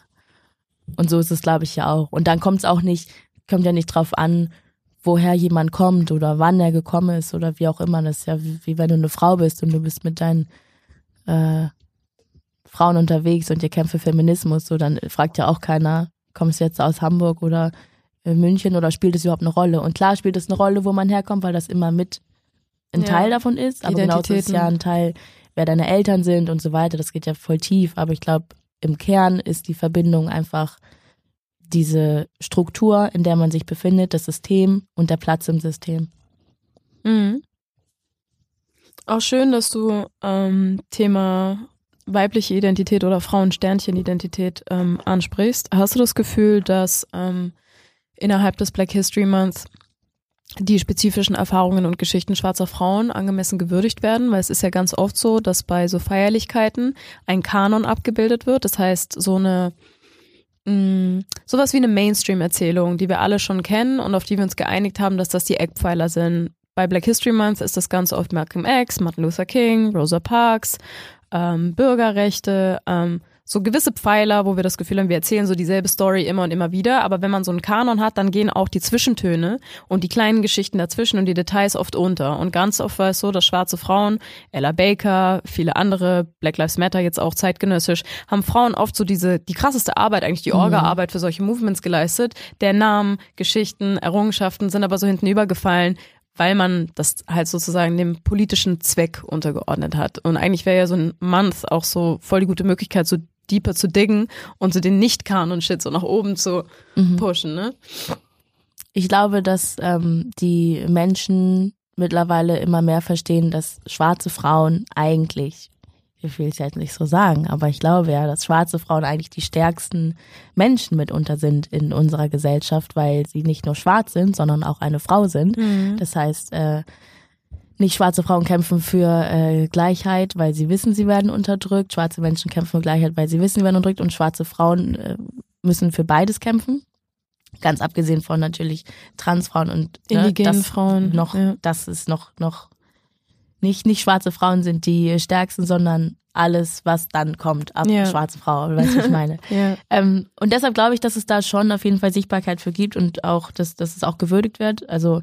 Und so ist es, glaube ich, ja auch. Und dann kommt es auch nicht, kommt ja nicht drauf an, woher jemand kommt oder wann er gekommen ist oder wie auch immer. Das ist ja wie, wie wenn du eine Frau bist und du bist mit deinen äh, Frauen unterwegs und ihr kämpft für Feminismus. So, dann fragt ja auch keiner, kommst du jetzt aus Hamburg oder äh, München oder spielt es überhaupt eine Rolle? Und klar spielt es eine Rolle, wo man herkommt, weil das immer mit ein ja. Teil davon ist. Aber genauso ist ja ein Teil, wer deine Eltern sind und so weiter. Das geht ja voll tief. Aber ich glaube, im Kern ist die Verbindung einfach diese Struktur, in der man sich befindet, das System und der Platz im System. Mhm. Auch schön, dass du ähm, Thema weibliche Identität oder Frauensternchen-Identität ähm, ansprichst. Hast du das Gefühl, dass ähm, innerhalb des Black History Month die spezifischen Erfahrungen und Geschichten schwarzer Frauen angemessen gewürdigt werden, weil es ist ja ganz oft so, dass bei so Feierlichkeiten ein Kanon abgebildet wird. Das heißt, so eine mh, mm, sowas wie eine Mainstream-Erzählung, die wir alle schon kennen und auf die wir uns geeinigt haben, dass das die Eckpfeiler sind. Bei Black History Month ist das ganz oft Malcolm X, Martin Luther King, Rosa Parks, ähm, Bürgerrechte, ähm, so gewisse Pfeiler, wo wir das Gefühl haben, wir erzählen so dieselbe Story immer und immer wieder, aber wenn man so einen Kanon hat, dann gehen auch die Zwischentöne und die kleinen Geschichten dazwischen und die Details oft unter. Und ganz oft war es so, dass schwarze Frauen, Ella Baker, viele andere, Black Lives Matter jetzt auch zeitgenössisch, haben Frauen oft so diese, die krasseste Arbeit, eigentlich die mhm. Orga-Arbeit für solche Movements geleistet. Der Namen, Geschichten, Errungenschaften sind aber so hinten übergefallen, weil man das halt sozusagen dem politischen Zweck untergeordnet hat. Und eigentlich wäre ja so ein Month auch so voll die gute Möglichkeit, so deeper zu diggen und so den Nicht-Kanon-Shit so nach oben zu mhm. pushen, ne? Ich glaube, dass ähm, die Menschen mittlerweile immer mehr verstehen, dass schwarze Frauen eigentlich, ich will es jetzt nicht so sagen, aber ich glaube ja, dass schwarze Frauen eigentlich die stärksten Menschen mitunter sind in unserer Gesellschaft, weil sie nicht nur schwarz sind, sondern auch eine Frau sind. Mhm. Das heißt, äh, nicht schwarze Frauen kämpfen für äh, Gleichheit, weil sie wissen, sie werden unterdrückt. Schwarze Menschen kämpfen für Gleichheit, weil sie wissen, sie werden unterdrückt. Und schwarze Frauen äh, müssen für beides kämpfen. Ganz abgesehen von natürlich Transfrauen und ne, indigenen Frauen. Noch, ja. das ist noch, noch nicht, nicht schwarze Frauen sind die stärksten, sondern alles, was dann kommt ab ja. schwarze Frau, weißt du, was ich meine. ja. ähm, und deshalb glaube ich, dass es da schon auf jeden Fall Sichtbarkeit für gibt und auch, dass, dass es auch gewürdigt wird. Also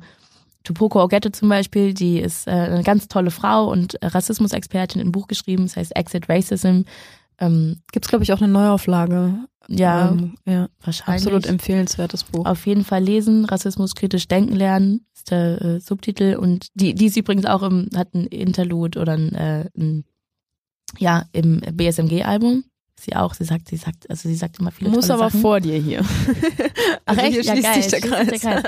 Tupoko Ogette zum Beispiel, die ist äh, eine ganz tolle Frau und Rassismusexpertin, ein Buch geschrieben, das heißt Exit Racism. Ähm, Gibt es, glaube ich, auch eine Neuauflage. Ja, ähm, ja, wahrscheinlich. Absolut empfehlenswertes Buch. Auf jeden Fall lesen, Rassismus kritisch denken lernen, ist der äh, Subtitel. Und die, die ist übrigens auch im, hat ein Interlude oder ein, äh, ein ja, im BSMG-Album sie auch. Sie sagt, sie sagt, also sie sagt immer viele Muss aber Sachen. vor dir hier. Ach also echt? Hier ja, geil, sich der Kreis. Der Kreis.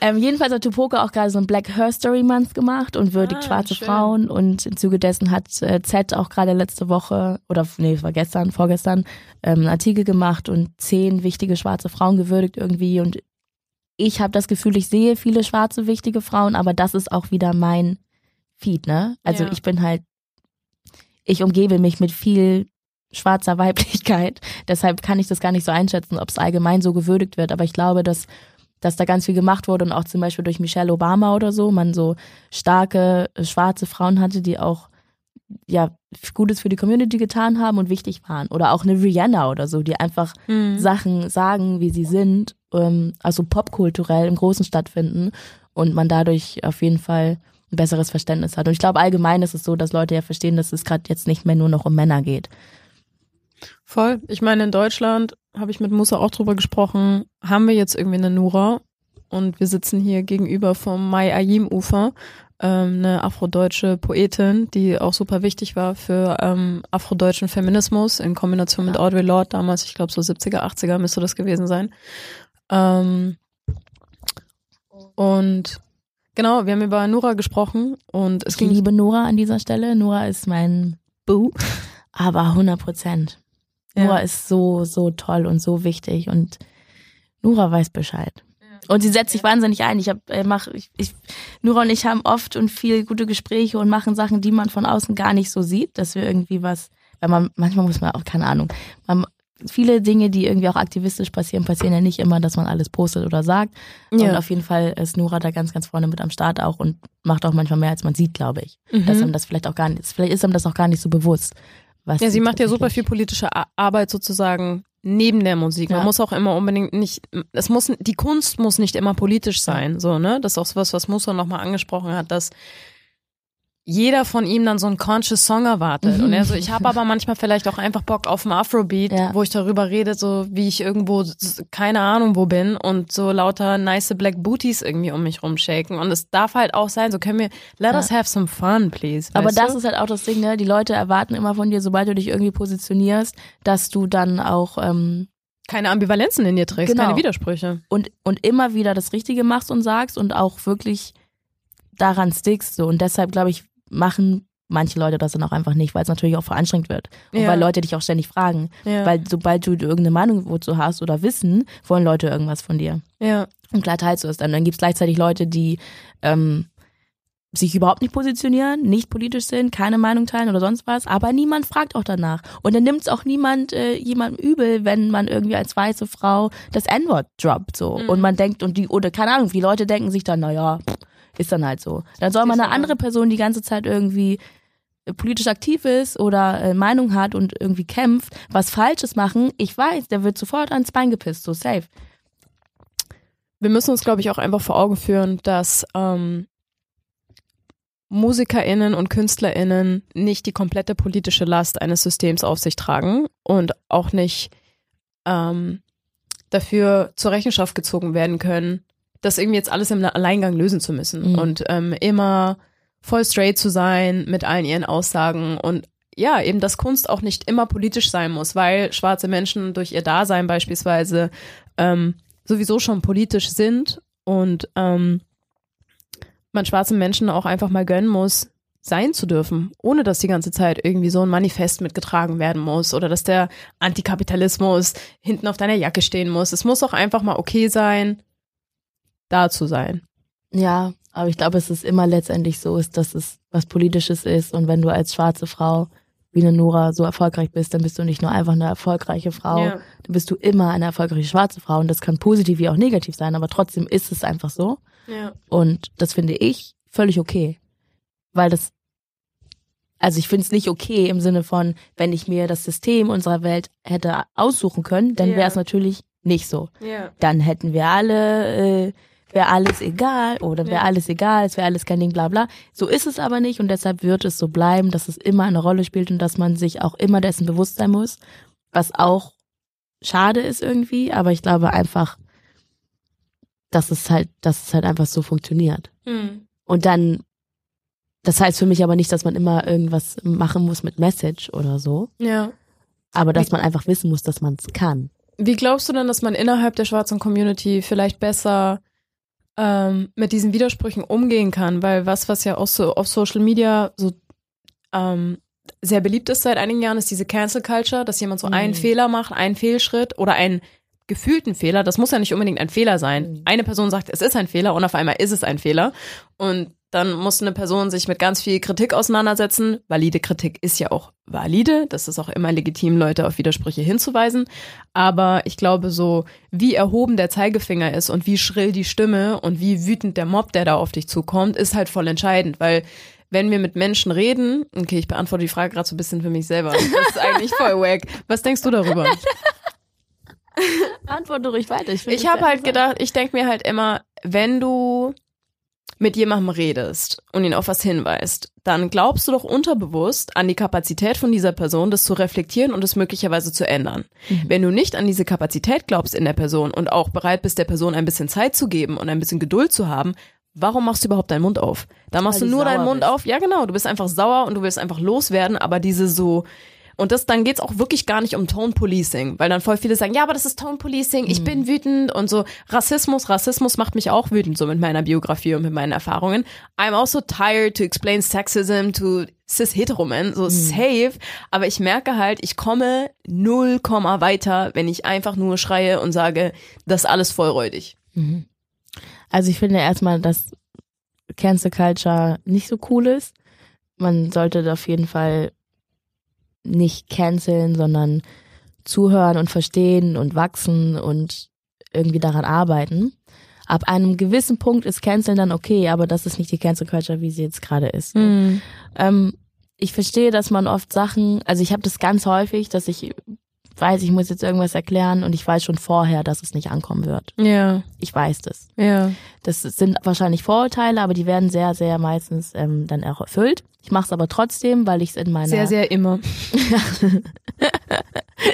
Ähm, jedenfalls hat Tupoka auch gerade so ein Black Her Story Month gemacht und würdigt ah, schwarze schön. Frauen und im Zuge dessen hat äh, Z auch gerade letzte Woche oder nee, es war gestern, vorgestern ähm, einen Artikel gemacht und zehn wichtige schwarze Frauen gewürdigt irgendwie und ich habe das Gefühl, ich sehe viele schwarze wichtige Frauen, aber das ist auch wieder mein Feed, ne? Also ja. ich bin halt ich umgebe mich mit viel schwarzer Weiblichkeit. Deshalb kann ich das gar nicht so einschätzen, ob es allgemein so gewürdigt wird. Aber ich glaube, dass, dass da ganz viel gemacht wurde und auch zum Beispiel durch Michelle Obama oder so, man so starke äh, schwarze Frauen hatte, die auch ja Gutes für die Community getan haben und wichtig waren. Oder auch eine Rihanna oder so, die einfach mhm. Sachen sagen, wie sie sind, ähm, also popkulturell im Großen stattfinden und man dadurch auf jeden Fall ein besseres Verständnis hat. Und ich glaube, allgemein ist es so, dass Leute ja verstehen, dass es gerade jetzt nicht mehr nur noch um Männer geht. Voll. Ich meine, in Deutschland habe ich mit Musa auch drüber gesprochen, haben wir jetzt irgendwie eine Nura und wir sitzen hier gegenüber vom Mai Ayim Ufer, ähm, eine afrodeutsche Poetin, die auch super wichtig war für ähm, afrodeutschen Feminismus in Kombination mit Audre Lorde damals, ich glaube so 70er, 80er müsste das gewesen sein. Ähm, und genau, wir haben über Nura gesprochen und es Ich ging liebe Nora an dieser Stelle. Nora ist mein Boo, aber 100 Prozent. Ja. Nora ist so, so toll und so wichtig und Nora weiß Bescheid. Und sie setzt sich wahnsinnig ein. Ich hab, äh, mach, ich, ich, Nora und ich haben oft und viel gute Gespräche und machen Sachen, die man von außen gar nicht so sieht, dass wir irgendwie was, weil man, manchmal muss man auch, keine Ahnung, man, viele Dinge, die irgendwie auch aktivistisch passieren, passieren ja nicht immer, dass man alles postet oder sagt. Und Ja. auf jeden Fall ist Nora da ganz, ganz vorne mit am Start auch und macht auch manchmal mehr, als man sieht, glaube ich. Dass Mhm. einem das vielleicht auch gar nicht, vielleicht ist einem das auch gar nicht so bewusst. Was Ja, sie macht ja super viel politische Arbeit sozusagen neben der Musik. Man Ja. muss auch immer unbedingt nicht, es muss, die Kunst muss nicht immer politisch sein, so, ne? Das ist auch was, was Musa nochmal angesprochen hat, dass jeder von ihm dann so einen conscious Song erwartet. Mhm. Und er so, ich habe aber manchmal vielleicht auch einfach Bock auf einen Afrobeat, Ja. wo ich darüber rede, so wie ich irgendwo, keine Ahnung wo bin und so lauter nice black booties irgendwie um mich rumshaken. Und es darf halt auch sein, so können wir, let Ja. us have some fun, please. Aber das du? ist halt auch das Ding, ne? Die Leute erwarten immer von dir, sobald du dich irgendwie positionierst, dass du dann auch ähm, keine Ambivalenzen in dir trägst, Genau. keine Widersprüche. und, und immer wieder das Richtige machst und sagst und auch wirklich daran stickst. So. Und deshalb, glaube ich, machen manche Leute das dann auch einfach nicht, weil es natürlich auch veranstrengend wird. Und Ja. weil Leute dich auch ständig fragen. Ja. Weil sobald du irgendeine Meinung wozu hast oder Wissen, wollen Leute irgendwas von dir. ja. Und klar teilst du es dann. Dann gibt es gleichzeitig Leute, die ähm, sich überhaupt nicht positionieren, nicht politisch sind, keine Meinung teilen oder sonst was, aber niemand fragt auch danach. Und dann nimmt es auch niemand äh, jemandem übel, wenn man irgendwie als weiße Frau das N-Wort droppt so. Mhm. Und man denkt, und die, oder keine Ahnung, die Leute denken sich dann, naja, ist dann halt so. Dann soll man eine andere Person die ganze Zeit irgendwie äh, politisch aktiv ist oder äh, Meinung hat und irgendwie kämpft, was Falsches machen, ich weiß, der wird sofort ans Bein gepisst, so safe. Wir müssen uns, glaube ich, auch einfach vor Augen führen, dass ähm, MusikerInnen und KünstlerInnen nicht die komplette politische Last eines Systems auf sich tragen und auch nicht ähm, dafür zur Rechenschaft gezogen werden können, das irgendwie jetzt alles im Alleingang lösen zu müssen Mhm. und ähm, immer voll straight zu sein mit allen ihren Aussagen und ja, eben, dass Kunst auch nicht immer politisch sein muss, weil schwarze Menschen durch ihr Dasein beispielsweise ähm, sowieso schon politisch sind und ähm, man schwarzen Menschen auch einfach mal gönnen muss, sein zu dürfen, ohne dass die ganze Zeit irgendwie so ein Manifest mitgetragen werden muss oder dass der Antikapitalismus hinten auf deiner Jacke stehen muss. Es muss auch einfach mal okay sein, da zu sein. Ja, aber ich glaube, es ist immer letztendlich so, ist, dass es was Politisches ist und wenn du als schwarze Frau wie eine Nora so erfolgreich bist, dann bist du nicht nur einfach eine erfolgreiche Frau, Ja. dann bist du immer eine erfolgreiche schwarze Frau und das kann positiv wie auch negativ sein, aber trotzdem ist es einfach so Ja. und das finde ich völlig okay, weil das also ich finde es nicht okay im Sinne von, wenn ich mir das System unserer Welt hätte aussuchen können, dann Ja. wäre es natürlich nicht so Ja. dann hätten wir alle, äh, wäre alles egal oder wäre Ja. alles egal, es wäre alles kein Ding, bla bla. So ist es aber nicht und deshalb wird es so bleiben, dass es immer eine Rolle spielt und dass man sich auch immer dessen bewusst sein muss, was auch schade ist irgendwie, aber ich glaube einfach, dass es halt, dass es halt einfach so funktioniert. Hm. Und dann, das heißt für mich aber nicht, dass man immer irgendwas machen muss mit Message oder so, Ja. aber dass man einfach wissen muss, dass man es kann. Wie glaubst du denn, dass man innerhalb der schwarzen Community vielleicht besser ähm, mit diesen Widersprüchen umgehen kann? Weil was, was ja auch so auf Social Media so ähm, sehr beliebt ist seit einigen Jahren, ist diese Cancel Culture, dass jemand so einen Mhm. Fehler macht, einen Fehlschritt oder einen gefühlten Fehler. Das muss ja nicht unbedingt ein Fehler sein. Mhm. Eine Person sagt, es ist ein Fehler und auf einmal ist es ein Fehler. Und dann muss eine Person sich mit ganz viel Kritik auseinandersetzen. Valide Kritik ist ja auch valide. Das ist auch immer legitim, Leute auf Widersprüche hinzuweisen. Aber ich glaube, so wie erhoben der Zeigefinger ist und wie schrill die Stimme und wie wütend der Mob, der da auf dich zukommt, ist halt voll entscheidend, weil wenn wir mit Menschen reden, okay, ich beantworte die Frage gerade so ein bisschen für mich selber. Das ist eigentlich voll wack. Was denkst du darüber? Antworte ruhig weiter. Ich, Ich habe halt gedacht, ich denke mir halt immer, wenn du mit jemandem redest und ihn auf was hinweist, dann glaubst du doch unterbewusst an die Kapazität von dieser Person, das zu reflektieren und es möglicherweise zu ändern. Mhm. Wenn du nicht an diese Kapazität glaubst in der Person und auch bereit bist, der Person ein bisschen Zeit zu geben und ein bisschen Geduld zu haben, warum machst du überhaupt deinen Mund auf? Da machst Weil du nur deinen Mund bist. auf. Ja, genau. Du bist einfach sauer und du willst einfach loswerden, aber diese so, und das, dann geht's auch wirklich gar nicht um Tone Policing, weil dann voll viele sagen, ja, aber das ist Tone Policing, ich mhm. bin wütend und so. Rassismus, Rassismus macht mich auch wütend, so mit meiner Biografie und mit meinen Erfahrungen. I'm also tired to explain sexism to cis-hetero-men, so mhm. safe. Aber ich merke halt, ich komme null Komma weiter, wenn ich einfach nur schreie und sage, das ist alles vollräudig. Mhm. Also ich finde erstmal, dass Cancel Culture nicht so cool ist. Man sollte auf jeden Fall nicht canceln, sondern zuhören und verstehen und wachsen und irgendwie daran arbeiten. Ab einem gewissen Punkt ist Canceln dann okay, aber das ist nicht die Cancel Culture, wie sie jetzt gerade ist. Mhm. Ähm, ich verstehe, dass man oft Sachen, also ich habe das ganz häufig, dass ich weiß, ich muss jetzt irgendwas erklären und ich weiß schon vorher, dass es nicht ankommen wird. Ja. Ich weiß das. Ja. Das sind wahrscheinlich Vorurteile, aber die werden sehr, sehr meistens ähm, dann auch erfüllt. Ich mache es aber trotzdem, weil ich es in meiner sehr, sehr immer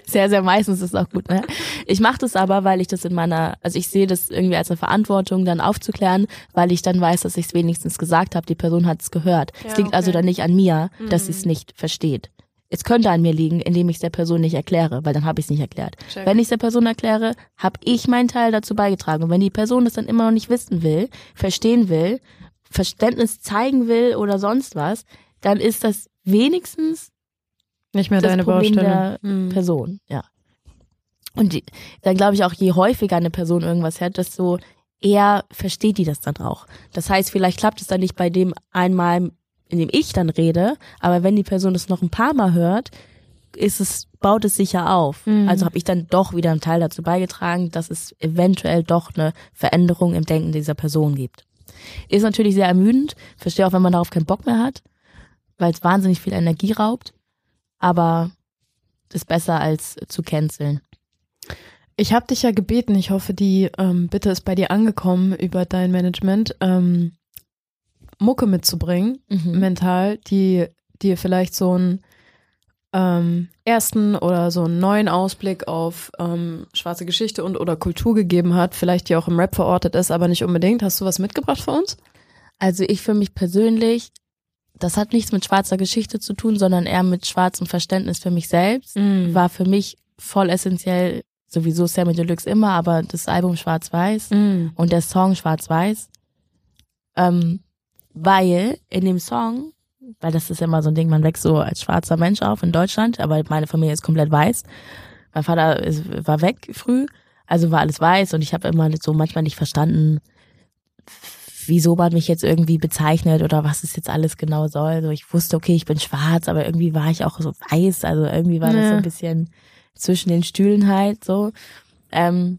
sehr, sehr meistens ist auch gut. Ne? Ich mache das aber, weil ich das in meiner, also ich sehe das irgendwie als eine Verantwortung, dann aufzuklären, weil ich dann weiß, dass ich es wenigstens gesagt habe. Die Person hat es gehört. Ja, es liegt also okay. also dann nicht an mir, dass mhm. sie es nicht versteht. Es könnte an mir liegen, indem ich es der Person nicht erkläre, weil dann habe ich es nicht erklärt. Check. Wenn ich es der Person erkläre, habe ich meinen Teil dazu beigetragen. Und wenn die Person es dann immer noch nicht wissen will, verstehen will, Verständnis zeigen will oder sonst was, dann ist das wenigstens nicht mehr das deine Problem Baustelle. der hm. Person, ja. Und die, dann glaube ich auch, je häufiger eine Person irgendwas hört, desto eher versteht die das dann auch. Das heißt, vielleicht klappt es dann nicht bei dem einmal in dem ich dann rede, aber wenn die Person das noch ein paar Mal hört, ist es, baut es sich ja auf. Mhm. Also habe ich dann doch wieder einen Teil dazu beigetragen, dass es eventuell doch eine Veränderung im Denken dieser Person gibt. Ist natürlich sehr ermüdend, verstehe auch, wenn man darauf keinen Bock mehr hat, weil es wahnsinnig viel Energie raubt, aber ist besser als zu canceln. Ich habe dich ja gebeten, ich hoffe, die ähm, Bitte ist bei dir angekommen über dein Management. Ähm, Mucke mitzubringen, mhm. mental, die dir vielleicht so einen ähm, ersten oder so einen neuen Ausblick auf ähm, schwarze Geschichte und oder Kultur gegeben hat, vielleicht die auch im Rap verortet ist, aber nicht unbedingt. Hast du was mitgebracht für uns? Also ich für mich persönlich, das hat nichts mit schwarzer Geschichte zu tun, sondern eher mit schwarzem Verständnis für mich selbst. Mm. War für mich voll essentiell, sowieso Sammy Deluxe immer, aber das Album Schwarz-Weiß mm. und der Song Schwarz-Weiß. Ähm, weil in dem Song, weil das ist ja immer so ein Ding, man wächst so als schwarzer Mensch auf in Deutschland, aber meine Familie ist komplett weiß. Mein Vater ist, war weg früh, also war alles weiß und ich habe immer so manchmal nicht verstanden, wieso man mich jetzt irgendwie bezeichnet oder was es jetzt alles genau soll. So, ich wusste, okay, ich bin schwarz, aber irgendwie war ich auch so weiß, also irgendwie war ja. das so ein bisschen zwischen den Stühlen halt so. Ähm,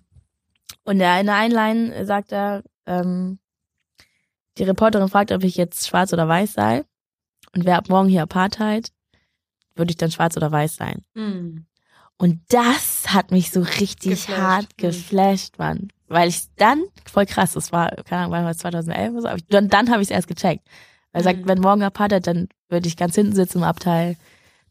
und der in der Einline sagt er, ähm, die Reporterin fragt, ob ich jetzt schwarz oder weiß sei. Und wer ab morgen hier Apartheid, würde ich dann schwarz oder weiß sein. Mhm. Und das hat mich so richtig geflasht. hart hm. geflasht, Mann. Weil ich dann, voll krass, das war, keine Ahnung, war 2011 oder so, aber ich, dann, dann habe ich es erst gecheckt. Weil er sagt, mhm. wenn morgen Apartheid, dann würde ich ganz hinten sitzen im Abteil,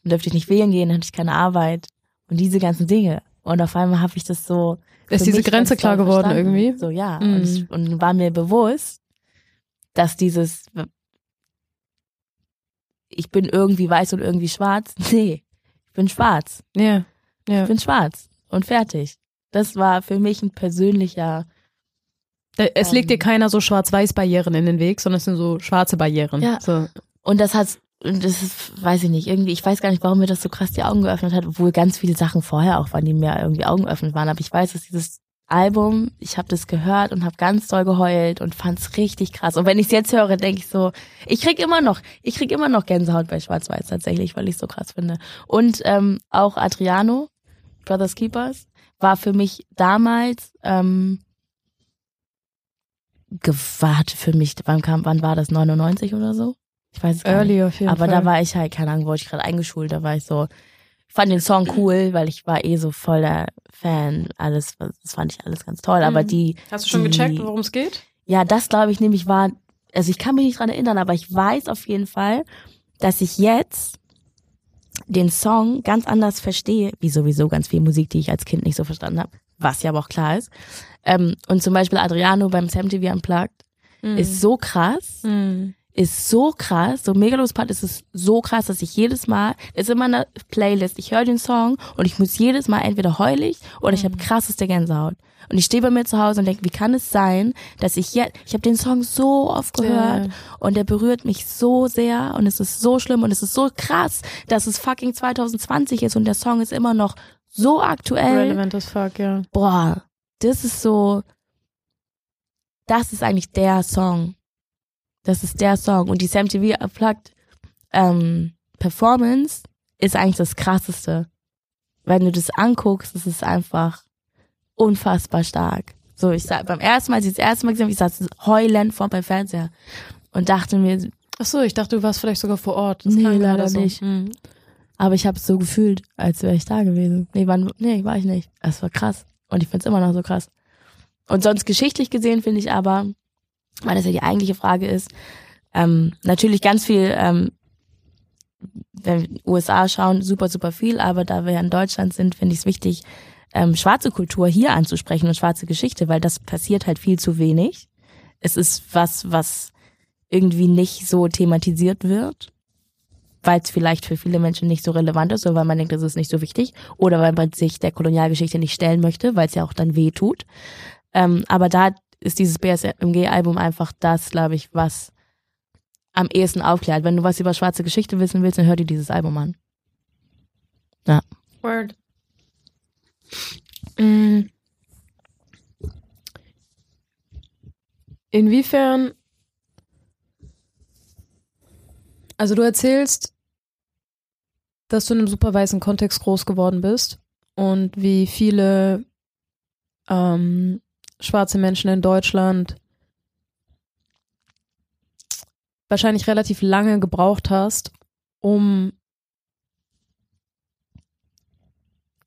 dann dürfte ich nicht wählen gehen, dann hätte ich keine Arbeit und diese ganzen Dinge. Und auf einmal habe ich das so. Ist diese Grenze klar geworden verstanden. irgendwie? So, ja. Mhm. Und, ich, und war mir bewusst, dass dieses ich bin irgendwie weiß und irgendwie schwarz. Nee, ich bin schwarz. Ja. ja. Ich bin schwarz und fertig. Das war für mich ein persönlicher. Es ähm, legt dir keiner so schwarz-weiß Barrieren in den Weg, sondern es sind so schwarze Barrieren. Ja. So. Und das hat, das ist, weiß ich nicht, irgendwie, ich weiß gar nicht, warum mir das so krass die Augen geöffnet hat, obwohl ganz viele Sachen vorher auch waren, die mir irgendwie Augen geöffnet waren. Aber ich weiß, dass dieses Album, ich habe das gehört und habe ganz doll geheult und fand's richtig krass. Und wenn ich es jetzt höre, denke ich so, ich krieg immer noch, ich krieg immer noch Gänsehaut bei Schwarz-Weiß tatsächlich, weil ich so krass finde. Und ähm, auch Adriano, Brothers Keepers, war für mich damals ähm, gewahrt für mich, wann kam, wann war das, 99 oder so? Ich weiß es gar Early nicht. Auf jeden Aber Fall. da war ich halt, keine Ahnung, wurde ich gerade eingeschult, da war ich so, fand den Song cool, weil ich war eh so voller Fan. Alles, das fand ich alles ganz toll. Aber mhm. die. Hast du schon die, gecheckt, worum es geht? Ja, das glaube ich nämlich war also ich kann mich nicht dran erinnern, aber ich weiß auf jeden Fall, dass ich jetzt den Song ganz anders verstehe, wie sowieso ganz viel Musik, die ich als Kind nicht so verstanden habe, was ja aber auch klar ist. Ähm, und zum Beispiel Adriano beim Sam TV Unplugged Mhm. ist so krass, Mhm. Ist so krass, so Megalos Part ist es so krass, dass ich jedes Mal, es ist immer eine Playlist, ich höre den Song und ich muss jedes Mal entweder heulig oder ich habe krasseste Gänsehaut. Und ich stehe bei mir zu Hause und denke, wie kann es sein, dass ich jetzt, ich habe den Song so oft gehört Ja. und der berührt mich so sehr und es ist so schlimm und es ist so krass, dass es fucking 2020 ist und der Song ist immer noch so aktuell. Relevant as fuck, ja. Boah, das ist so, das ist eigentlich der Song. Das ist der Song. Und die Sam TV Unplugged ähm, Performance ist eigentlich das krasseste. Wenn du das anguckst, ist es einfach unfassbar stark. So, ich sag, beim ersten Mal, als ich das erste Mal gesehen habe, ich saß heulend vor meinem Fernseher und dachte mir, Ach so, ich dachte, du warst vielleicht sogar vor Ort. Das Nee, leider so. nicht. Mhm. aber ich habe es so gefühlt, als wäre ich da gewesen. Nee, wann, nee, war ich nicht. Es war krass. Und ich find's immer noch so krass. Und sonst geschichtlich gesehen finde ich aber, weil das ja die eigentliche Frage ist, ähm, natürlich ganz viel, ähm, wenn wir USA schauen, super, super viel, aber da wir ja in Deutschland sind, finde ich es wichtig, ähm, schwarze Kultur hier anzusprechen und schwarze Geschichte, weil das passiert halt viel zu wenig. Es ist was, was irgendwie nicht so thematisiert wird, weil es vielleicht für viele Menschen nicht so relevant ist oder weil man denkt, das ist nicht so wichtig oder weil man sich der Kolonialgeschichte nicht stellen möchte, weil es ja auch dann weh tut. Ähm, aber da ist dieses BSMG-Album einfach das, glaube ich, was am ehesten aufklärt. Wenn du was über schwarze Geschichte wissen willst, dann hör dir dieses Album an. Word. Mm. Inwiefern, also du erzählst, dass du in einem super weißen Kontext groß geworden bist und wie viele ähm, schwarze Menschen in Deutschland wahrscheinlich relativ lange gebraucht hast, um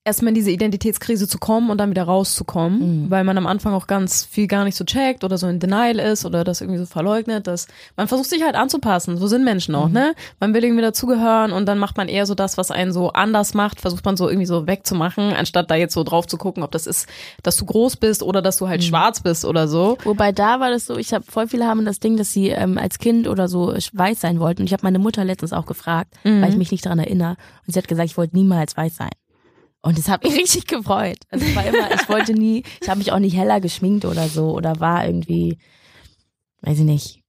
erstmal in diese Identitätskrise zu kommen und dann wieder rauszukommen, Mhm. weil man am Anfang auch ganz viel gar nicht so checkt oder so in Denial ist oder das irgendwie so verleugnet, dass man versucht sich halt anzupassen. So sind Menschen auch, Mhm. ne? Man will irgendwie dazugehören und dann macht man eher so das, was einen so anders macht, versucht man so irgendwie so wegzumachen, anstatt da jetzt so drauf zu gucken, ob das ist, dass du groß bist oder dass du halt Mhm. schwarz bist oder so. Wobei da war das so, ich habe voll viele haben das Ding, dass sie ähm, als Kind oder so weiß sein wollten. Und ich habe meine Mutter letztens auch gefragt, Mhm. weil ich mich nicht daran erinnere. Und sie hat gesagt, ich wollte niemals weiß sein. Und das hat mich richtig gefreut. Also es war immer, ich wollte nie, ich habe mich auch nicht heller geschminkt oder so oder war irgendwie, weiß ich nicht.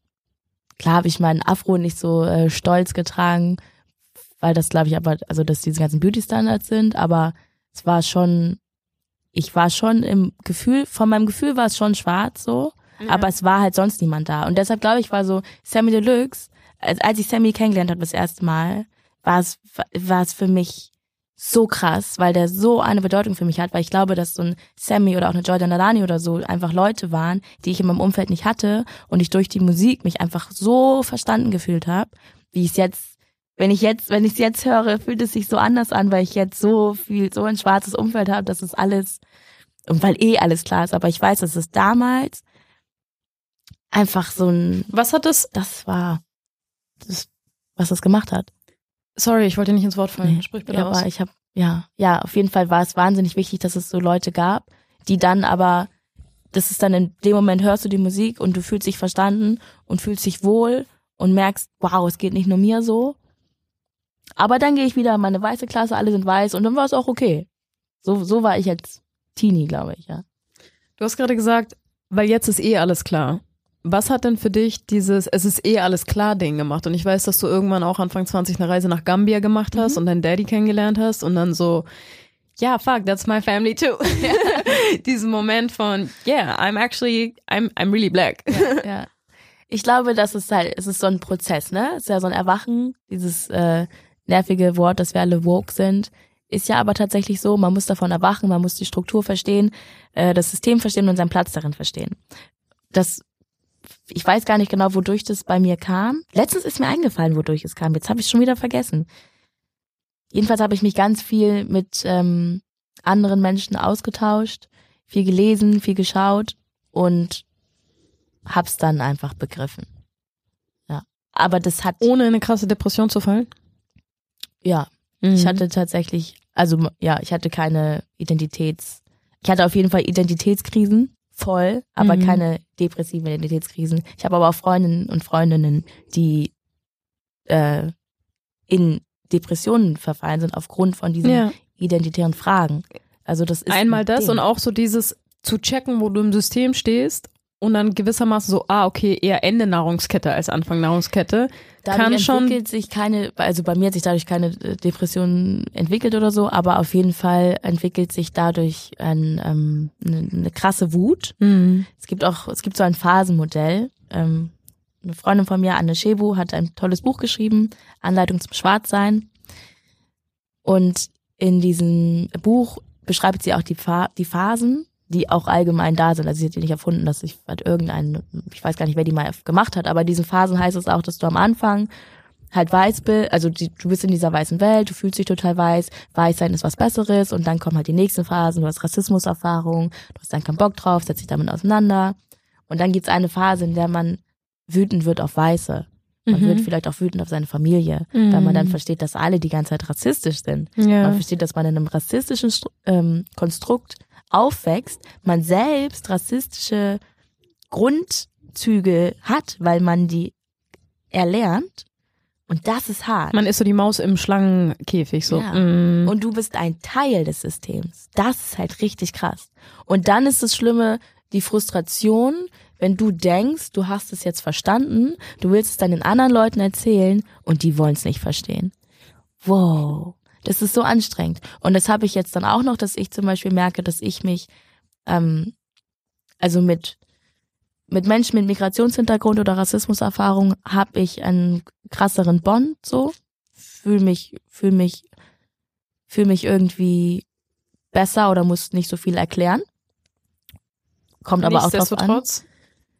Klar habe ich meinen Afro nicht so äh, stolz getragen, weil das glaube ich aber, also dass diese ganzen Beauty-Standards sind, aber es war schon, ich war schon im Gefühl, von meinem Gefühl war es schon schwarz so, aber es war halt sonst niemand da. Und deshalb glaube ich, war so Sammy Deluxe, als, als ich Sammy kennengelernt habe das erste Mal, war es, war es für mich so krass, weil der so eine Bedeutung für mich hat, weil ich glaube, dass so ein Sammy oder auch eine Jordan Alani oder so einfach Leute waren, die ich in meinem Umfeld nicht hatte und ich durch die Musik mich einfach so verstanden gefühlt habe, wie ich es jetzt, wenn ich jetzt, wenn ich es jetzt höre, fühlt es sich so anders an, weil ich jetzt so viel, so ein schwarzes Umfeld habe, dass es alles, und weil eh alles klar ist, aber ich weiß, dass es damals einfach so ein, Was hat das, das war, das, was das gemacht hat. Sorry, ich wollte nicht ins Wort fallen, Nee. sprich bitte ja, aus. aber ich habe ja, ja, auf jeden Fall war es wahnsinnig wichtig, dass es so Leute gab, die dann aber, das ist dann in dem Moment hörst du die Musik und du fühlst dich verstanden und fühlst dich wohl und merkst, wow, es geht nicht nur mir so. Aber dann gehe ich wieder in meine weiße Klasse, alle sind weiß und dann war es auch okay. So, so war ich jetzt Teenie, glaube ich, ja. Du hast gerade gesagt, weil jetzt ist eh alles klar. Was hat denn für dich dieses Es ist eh alles klar Ding gemacht? Und ich weiß, dass du irgendwann auch Anfang 20 eine Reise nach Gambia gemacht hast und deinen Daddy kennengelernt hast und dann so, ja, fuck, that's my family too. Diesen Moment von, yeah, I'm actually, I'm, I'm really black. ja, ja. Ich glaube, das ist halt, es ist so ein Prozess, ne? Es ist ja so ein Erwachen, dieses äh, nervige Wort, dass wir alle woke sind. Ist ja aber tatsächlich so, man muss davon erwachen, man muss die Struktur verstehen, äh, das System verstehen und seinen Platz darin verstehen. Das, ich weiß gar nicht genau, wodurch das bei mir kam. Letztens ist mir eingefallen, wodurch es kam. Jetzt habe ich schon wieder vergessen. Jedenfalls habe ich mich ganz viel mit ähm, anderen Menschen ausgetauscht, viel gelesen, viel geschaut und hab's dann einfach begriffen. aber das hat, Ohne in eine krasse Depression zu fallen? ja, Mhm. ich hatte tatsächlich, also ja, ich hatte keine Identitäts, ich hatte auf jeden Fall Identitätskrisen, voll, aber Mhm. keine depressiven Identitätskrisen. Ich habe aber auch Freundinnen und Freundinnen, die äh, in Depressionen verfallen sind aufgrund von diesen ja. identitären Fragen. Also das ist Einmal ein das Ding. und auch so dieses zu checken, wo du im System stehst und dann gewissermaßen so, ah, okay, eher Ende Nahrungskette als Anfang Nahrungskette. Dadurch kann schon- entwickelt sich keine, also bei mir hat sich dadurch keine äh, Depression entwickelt oder so, aber auf jeden Fall entwickelt sich dadurch ein, ähm, eine, eine krasse Wut. Mhm. Es gibt auch, es gibt so ein Phasenmodell. Ähm, eine Freundin von mir, Anne Schebu, hat ein tolles Buch geschrieben, Anleitung zum Schwarzsein. Und in diesem Buch beschreibt sie auch die, Pha die Phasen, die auch allgemein da sind. Also sie hat die nicht erfunden, dass ich hat irgendeinen, ich weiß gar nicht, wer die mal gemacht hat, aber in diesen Phasen heißt es auch, dass du am Anfang halt weiß bist, also die, du bist in dieser weißen Welt, du fühlst dich total weiß, weiß sein ist was Besseres und dann kommen halt die nächsten Phasen, du hast Rassismuserfahrung, du hast dann keinen Bock drauf, setzt dich damit auseinander und dann gibt's eine Phase, in der man wütend wird auf Weiße. Man Mhm. wird vielleicht auch wütend auf seine Familie, Mhm. weil man dann versteht, dass alle die ganze Zeit rassistisch sind. Ja. Man versteht, dass man in einem rassistischen ähm, Konstrukt aufwächst, man selbst rassistische Grundzüge hat, weil man die erlernt. Und das ist hart. Man ist so die Maus im Schlangenkäfig so. Ja. Mhm. Und du bist ein Teil des Systems. Das ist halt richtig krass. Und dann ist das Schlimme, die Frustration, wenn du denkst, du hast es jetzt verstanden, du willst es dann den anderen Leuten erzählen und die wollen es nicht verstehen. Wow. Das ist so anstrengend. Und das habe ich jetzt dann auch noch, dass ich zum Beispiel merke, dass ich mich, ähm, also mit, mit Menschen mit Migrationshintergrund oder Rassismuserfahrung habe ich einen krasseren Bond so. Fühl mich, fühl mich, fühl mich irgendwie besser oder muss nicht so viel erklären. Kommt aber auch drauf an. Nichtsdestotrotz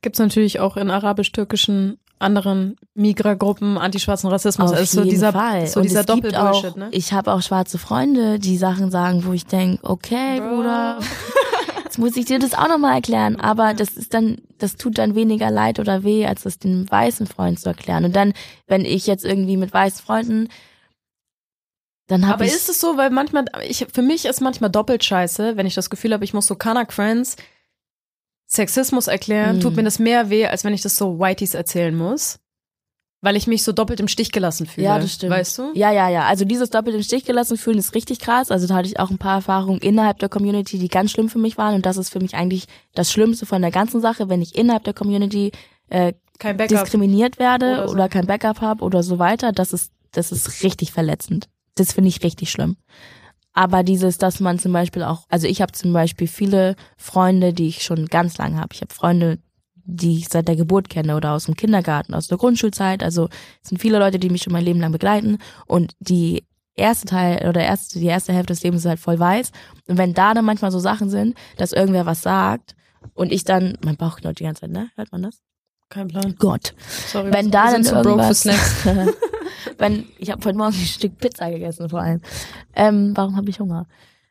gibt's natürlich auch in arabisch-türkischen anderen Migra-Gruppen antischwarzen Rassismus. Auf also so jeden dieser, Fall. so Und dieser Doppelbullshit, ne? Ich habe auch schwarze Freunde, die Sachen sagen, wo ich denk, okay, Bro. Bruder, jetzt muss ich dir das auch nochmal erklären. Aber das ist dann, das tut dann weniger leid oder weh, als das dem weißen Freund zu erklären. Und dann, wenn ich jetzt irgendwie mit weißen Freunden, dann habe Aber ist es so, weil manchmal, ich, für mich ist manchmal doppelt scheiße, wenn ich das Gefühl habe, ich muss so Kanak Friends Sexismus erklären, Mhm. tut mir das mehr weh, als wenn ich das so Whiteys erzählen muss. Weil ich mich so doppelt im Stich gelassen fühle. Ja, das stimmt. Weißt du? Ja, ja, ja. Also dieses doppelt im Stich gelassen fühlen ist richtig krass. Also da hatte ich auch ein paar Erfahrungen innerhalb der Community, die ganz schlimm für mich waren. Und das ist für mich eigentlich das Schlimmste von der ganzen Sache, wenn ich innerhalb der Community äh, diskriminiert werde Oder oder, so. kein Backup habe oder so weiter. Das ist, das ist richtig verletzend. Das finde ich richtig schlimm. Aber dieses, dass man zum Beispiel auch, also ich habe zum Beispiel viele Freunde, die ich schon ganz lange habe. Ich habe Freunde, die ich seit der Geburt kenne oder aus dem Kindergarten, aus der Grundschulzeit. Also es sind viele Leute, die mich schon mein Leben lang begleiten und die erste Teil oder erste, die erste Hälfte des Lebens ist halt voll weiß. Und wenn da dann manchmal so Sachen sind, dass irgendwer was sagt und ich dann, mein Bauch knurrt die ganze Zeit, ne? Hört man das? Kein Plan. Gott. Sorry, Wenn da dann für irgendwas. wenn ich habe heute Morgen ein Stück Pizza gegessen vor allem. Ähm, warum habe ich Hunger?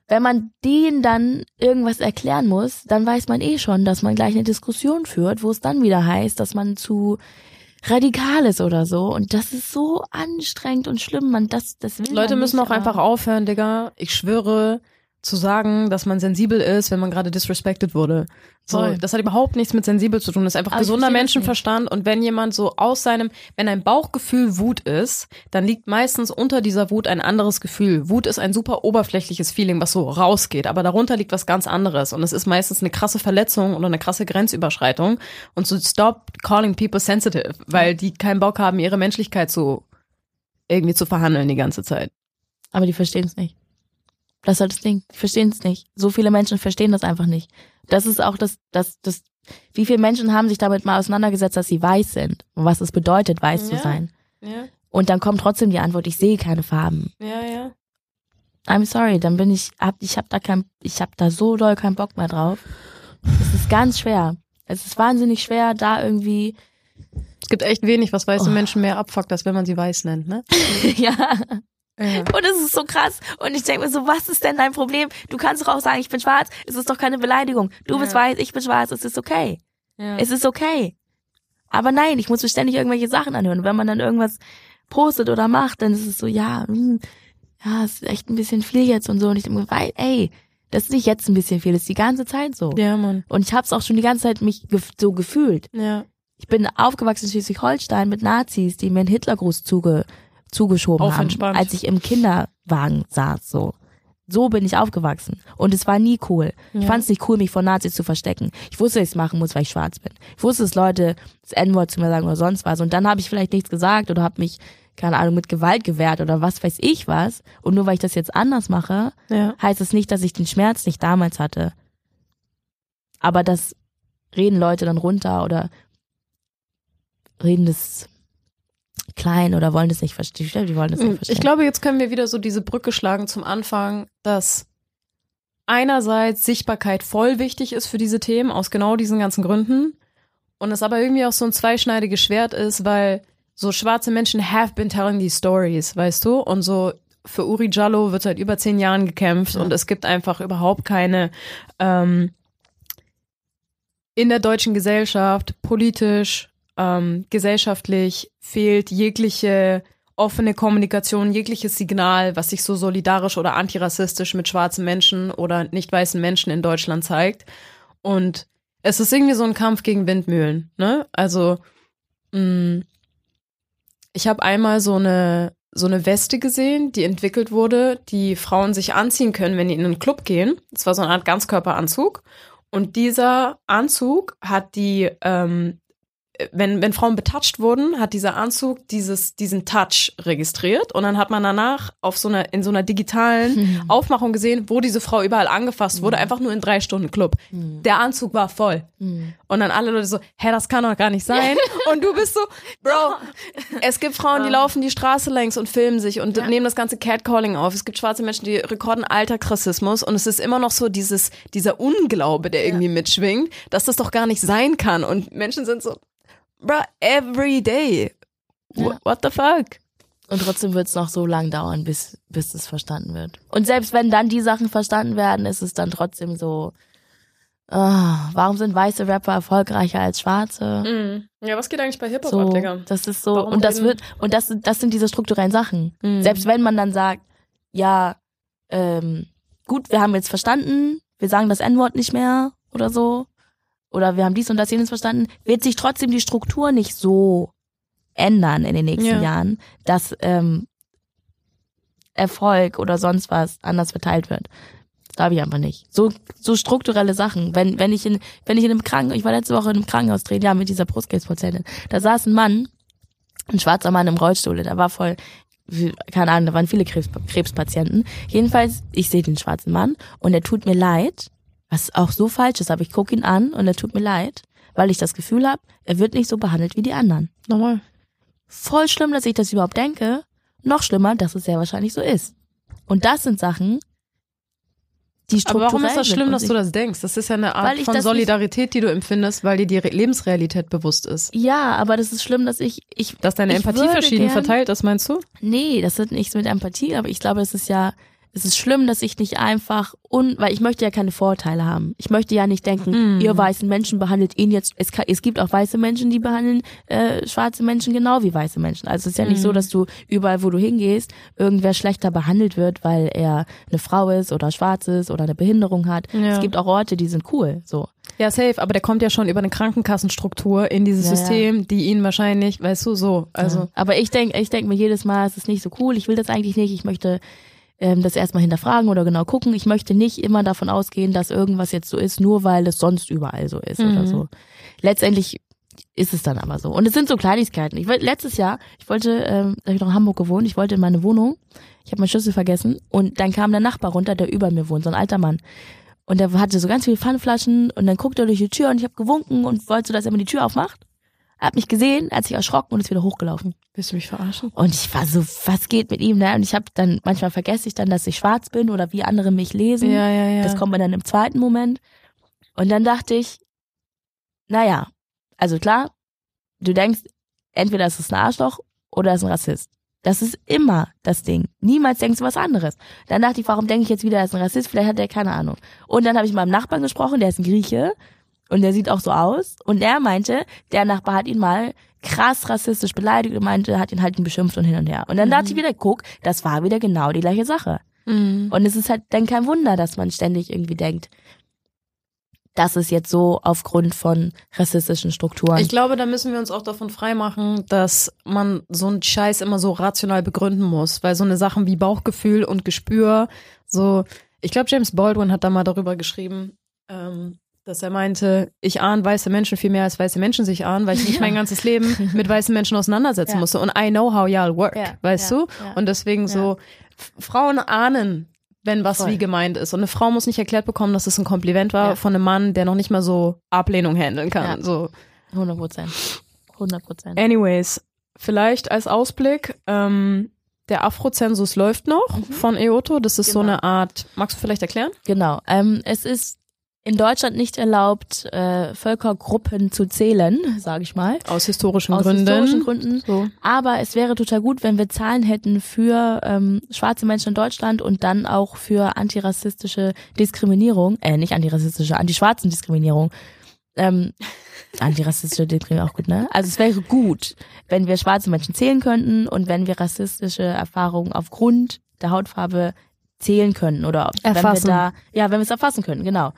Wenn man denen dann irgendwas erklären muss, dann weiß man eh schon, dass man gleich eine Diskussion führt, wo es dann wieder heißt, dass man zu radikal ist oder so. Und das ist so anstrengend und schlimm. Man das, das will Leute man müssen nicht, auch einfach aufhören, Digga. Ich schwöre, zu sagen, dass man sensibel ist, wenn man gerade disrespected wurde. So, Voll. das hat überhaupt nichts mit sensibel zu tun. Das ist einfach Aber ich gesunder Menschenverstand. Und wenn jemand so aus seinem, wenn ein Bauchgefühl Wut ist, dann liegt meistens unter dieser Wut ein anderes Gefühl. Wut ist ein super oberflächliches Feeling, was so rausgeht. Aber darunter liegt was ganz anderes. Und es ist meistens eine krasse Verletzung oder eine krasse Grenzüberschreitung. Und so stop calling people sensitive, weil die keinen Bock haben, ihre Menschlichkeit so irgendwie zu verhandeln die ganze Zeit. Aber die verstehen es nicht. Das ist halt das Ding. Die verstehen es nicht. So viele Menschen verstehen das einfach nicht. Das ist auch das, das, das, wie viele Menschen haben sich damit mal auseinandergesetzt, dass sie weiß sind und was es bedeutet, weiß zu Ja. sein. Ja, Und dann kommt trotzdem die Antwort, ich sehe keine Farben. ja, ja. I'm sorry, dann bin ich, hab, ich hab da kein, ich hab da so doll keinen Bock mehr drauf. Es ist ganz schwer. Es ist wahnsinnig schwer, da irgendwie, Es gibt echt wenig, was weiße Oh. Menschen mehr abfuckt, als wenn man sie weiß nennt, ne? ja. Ja. Und es ist so krass. Und ich denke mir so, was ist denn dein Problem? Du kannst doch auch sagen, ich bin schwarz. Es ist doch keine Beleidigung. Du bist Ja. weiß, ich bin schwarz. Es ist okay. Ja. Es ist okay. Aber nein, ich muss mir ständig irgendwelche Sachen anhören. Und wenn man dann irgendwas postet oder macht, dann ist es so, ja, hm, ja, ist echt ein bisschen viel jetzt und so. Und ich denke, weil, ey, das ist nicht jetzt ein bisschen viel, das ist die ganze Zeit so. Ja, Mann. Und ich habe es auch schon die ganze Zeit mich gef so gefühlt. Ja. Ich bin aufgewachsen in Schleswig-Holstein mit Nazis, die mir einen Hitlergruß zuge zugeschoben Auf haben, entspannt. als ich im Kinderwagen saß. So, so bin ich aufgewachsen und es war nie cool. Ich Ja. fand es nicht cool, mich vor Nazis zu verstecken. Ich wusste, dass ich es machen muss, weil ich schwarz bin. Ich wusste, dass Leute das N-Wort zu mir sagen oder sonst was. Und dann habe ich vielleicht nichts gesagt oder habe mich keine Ahnung mit Gewalt gewehrt oder was weiß ich was. Und nur weil ich das jetzt anders mache, Ja. heißt es nicht, dass ich den Schmerz nicht damals hatte. Aber das reden Leute dann runter oder reden das klein oder wollen das nicht verstehen. Die wollen das nicht verstehen. Ich glaube, jetzt können wir wieder so diese Brücke schlagen zum Anfang, dass einerseits Sichtbarkeit voll wichtig ist für diese Themen, aus genau diesen ganzen Gründen. Und es aber irgendwie auch so ein zweischneidiges Schwert ist, weil so schwarze Menschen have been telling these stories, weißt du? Und so für Uri Jallo wird seit über zehn Jahren gekämpft und es gibt einfach überhaupt keine ähm, in der deutschen Gesellschaft, politisch, ähm, gesellschaftlich fehlt jegliche offene Kommunikation, jegliches Signal, was sich so solidarisch oder antirassistisch mit schwarzen Menschen oder nicht weißen Menschen in Deutschland zeigt. Und es ist irgendwie so ein Kampf gegen Windmühlen, ne? Also mh, ich habe einmal so eine so eine Weste gesehen, die entwickelt wurde, die Frauen sich anziehen können, wenn die in einen Club gehen. Das war so eine Art Ganzkörperanzug. Und dieser Anzug hat die, ähm, wenn, wenn Frauen betatscht wurden, hat dieser Anzug dieses, diesen Touch registriert. Und dann hat man danach auf so einer, in so einer digitalen Aufmachung gesehen, wo diese Frau überall angefasst wurde, einfach nur in drei Stunden Club. Der Anzug war voll. Und dann alle Leute so, hä, das kann doch gar nicht sein. Und du bist so, Bro, es gibt Frauen, die laufen die Straße längs und filmen sich und nehmen das ganze Catcalling auf. Es gibt schwarze Menschen, die rekorden Alltagsrassismus und es ist immer noch so dieses, dieser Unglaube, der irgendwie mitschwingt, dass das doch gar nicht sein kann. Und Menschen sind so, bro, every day. Ja. What the fuck? Und trotzdem wird es noch so lang dauern, bis, bis es verstanden wird. Und selbst wenn dann die Sachen verstanden werden, ist es dann trotzdem so, ah, warum sind weiße Rapper erfolgreicher als schwarze? Ja, was geht eigentlich bei Hip-Hop So, ab, Digga? das ist so, Warum und das wird, und das, das sind diese strukturellen Sachen. Mhm. Selbst wenn man dann sagt, ja, ähm, gut, wir haben jetzt verstanden, wir sagen das N-Wort nicht mehr oder so, oder wir haben dies und das jenes verstanden, wird sich trotzdem die Struktur nicht so ändern in den nächsten Ja. Jahren, dass ähm, Erfolg oder sonst was anders verteilt wird. Das glaube ich einfach nicht. So, so strukturelle Sachen. Wenn, wenn ich in, wenn ich in einem Krankenhaus, ich war letzte Woche in einem Krankenhaus drin, ja, mit dieser Brustkrebspatientin. Da saß ein Mann, ein schwarzer Mann im Rollstuhl, der war voll, keine Ahnung, da waren viele Krebs, Krebspatienten. Jedenfalls, ich sehe den schwarzen Mann und er tut mir leid, was auch so falsch ist, aber ich gucke ihn an und er tut mir leid, weil ich das Gefühl habe, er wird nicht so behandelt wie die anderen. Nochmal. Voll schlimm, dass ich das überhaupt denke. Noch schlimmer, dass es sehr wahrscheinlich so ist. Und das sind Sachen, die Aber strukturell warum ist das schlimm, dass du das denkst? Das ist ja eine Art von das Solidarität, die du empfindest, weil dir die Re Lebensrealität bewusst ist. Ja, aber das ist schlimm, dass ich, ich, Dass deine Empathie verschieden gern- verteilt ist, meinst du? Nee, das hat nichts mit Empathie, aber ich glaube, es ist ja, es ist schlimm, dass ich nicht einfach un, weil ich möchte ja keine Vorteile haben. Ich möchte ja nicht denken, Mm. ihr weißen Menschen behandelt ihn jetzt. Es, kann, es gibt auch weiße Menschen, die behandeln äh, schwarze Menschen genau wie weiße Menschen. Also es ist ja nicht Mm. so, dass du überall, wo du hingehst, irgendwer schlechter behandelt wird, weil er eine Frau ist oder schwarz ist oder eine Behinderung hat. Ja. Es gibt auch Orte, die sind cool. So. Ja, safe, aber der kommt ja schon über eine Krankenkassenstruktur in dieses Ja, ja. System, die ihn wahrscheinlich, weißt du, so, also. Ja. Aber ich denke ich denk mir jedes Mal, es ist nicht so cool, ich will das eigentlich nicht, ich möchte ähm, das erstmal hinterfragen oder genau gucken. Ich möchte nicht immer davon ausgehen, dass irgendwas jetzt so ist, nur weil es sonst überall so ist oder Mhm. so. Letztendlich ist es dann aber so. Und es sind so Kleinigkeiten. Ich wollte letztes Jahr, ich wollte, ähm, da hab ich noch in Hamburg gewohnt, ich wollte in meine Wohnung, ich habe meinen Schlüssel vergessen und dann kam der Nachbar runter, der über mir wohnt, so ein alter Mann. Und der hatte so ganz viele Pfannflaschen und dann guckte er durch die Tür und ich habe gewunken und wollte so, dass er mir die Tür aufmacht. Er hat mich gesehen, er hat sich erschrocken und ist wieder hochgelaufen. Willst du mich verarschen? Und ich war so, was geht mit ihm? Ne? Und ich habe dann, manchmal vergesse ich dann, dass ich schwarz bin oder wie andere mich lesen. Ja, ja, ja. Das kommt mir dann im zweiten Moment. Und dann dachte ich, naja, also klar, du denkst, entweder ist es ein Arschloch oder er ist ein Rassist. Das ist immer das Ding. Niemals denkst du was anderes. Dann dachte ich, warum denke ich jetzt wieder, er ist ein Rassist? Vielleicht hat er keine Ahnung. Und dann habe ich mit meinem Nachbarn gesprochen, der ist ein Grieche. Und der sieht auch so aus. Und er meinte, der Nachbar hat ihn mal krass rassistisch beleidigt und meinte, hat ihn halt beschimpft und hin und her. Und dann dachte ich wieder, guck, das war wieder genau die gleiche Sache. Mhm. Und es ist halt dann kein Wunder, dass man ständig irgendwie denkt, das ist jetzt so aufgrund von rassistischen Strukturen. Ich glaube, da müssen wir uns auch davon freimachen, dass man so einen Scheiß immer so rational begründen muss, weil so eine Sachen wie Bauchgefühl und Gespür, so, ich glaube, James Baldwin hat da mal darüber geschrieben, ähm, dass er meinte, ich ahne weiße Menschen viel mehr als weiße Menschen sich ahnen, weil ich nicht Ja. mein ganzes Leben mit weißen Menschen auseinandersetzen Ja. musste. Und I know how y'all work, Ja, weißt du? Und deswegen so, Frauen ahnen, wenn was Voll. wie gemeint ist. Und eine Frau muss nicht erklärt bekommen, dass es ein Kompliment war von einem Mann, der noch nicht mal so Ablehnung handeln kann. So. 100 Prozent. 100 Prozent. Anyways, vielleicht als Ausblick, ähm, der Afrozensus läuft noch von EOTO. Das ist so Mhm. Genau. eine Art, magst du vielleicht erklären? Genau. Ähm, es ist in Deutschland nicht erlaubt, äh, Völkergruppen zu zählen, sage ich mal. Aus historischen Aus Gründen. historischen Gründen. So. Aber es wäre total gut, wenn wir Zahlen hätten für ähm, schwarze Menschen in Deutschland und dann auch für antirassistische Diskriminierung, äh, nicht antirassistische, antischwarzen Diskriminierung. Ähm, antirassistische Diskriminierung auch gut, ne? Also es wäre gut, wenn wir schwarze Menschen zählen könnten und wenn wir rassistische Erfahrungen aufgrund der Hautfarbe zählen können oder Erfassen. wenn wir da, ja, wenn wir es erfassen können, genau.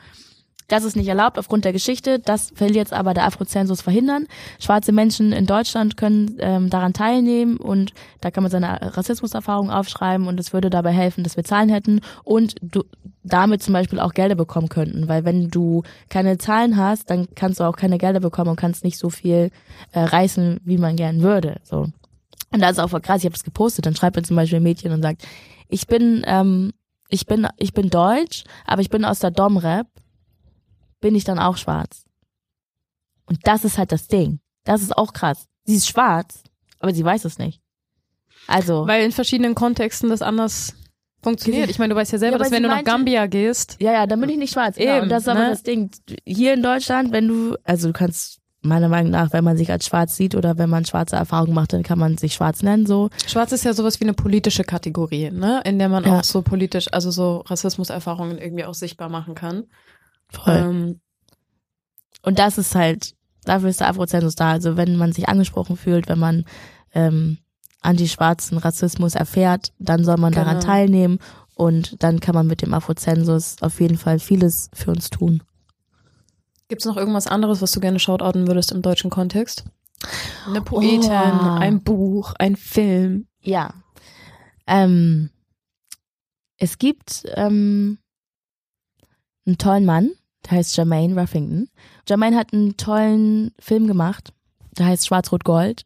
Das ist nicht erlaubt aufgrund der Geschichte. Das will jetzt aber der Afrozensus verhindern. Schwarze Menschen in Deutschland können ähm, daran teilnehmen und da kann man seine Rassismuserfahrung aufschreiben und es würde dabei helfen, dass wir Zahlen hätten und du damit zum Beispiel auch Gelder bekommen könnten. Weil wenn du keine Zahlen hast, dann kannst du auch keine Gelder bekommen und kannst nicht so viel äh, reißen, wie man gern würde. So. Und das ist auch voll krass. Ich habe das gepostet. Dann schreibt mir zum Beispiel ein Mädchen und sagt, ich bin, ähm, ich bin, ich bin deutsch, aber ich bin aus der Dom-Rap bin ich dann auch schwarz. Und das ist halt das Ding. Das ist auch krass. Sie ist schwarz, aber sie weiß es nicht. Also, Weil in verschiedenen Kontexten das anders funktioniert. Ich meine, du weißt ja selber, Ja, dass wenn du nach meinte- Gambia gehst, ja, ja, dann bin ich nicht schwarz. Genau. Eben, und das ist aber ne? das Ding. Hier in Deutschland, wenn du, also du kannst meiner Meinung nach, wenn man sich als schwarz sieht oder wenn man schwarze Erfahrungen macht, dann kann man sich schwarz nennen, so. Schwarz ist ja sowas wie eine politische Kategorie, ne? In der man Ja. auch so politisch, also so Rassismuserfahrungen irgendwie auch sichtbar machen kann. Voll. Ähm, Und das ist halt, dafür ist der Afrozensus da. Also wenn man sich angesprochen fühlt, wenn man ähm, antischwarzen Rassismus erfährt, dann soll man daran Genau. teilnehmen und dann kann man mit dem Afrozensus auf jeden Fall vieles für uns tun. Gibt's noch irgendwas anderes, was du gerne shoutouten würdest im deutschen Kontext? Eine Poetin, Oh. ein Buch, ein Film. Ja. Ähm, es gibt ähm, einen tollen Mann, der heißt Jermaine Ruffington. Jermaine hat einen tollen Film gemacht, der heißt Schwarz-Rot-Gold.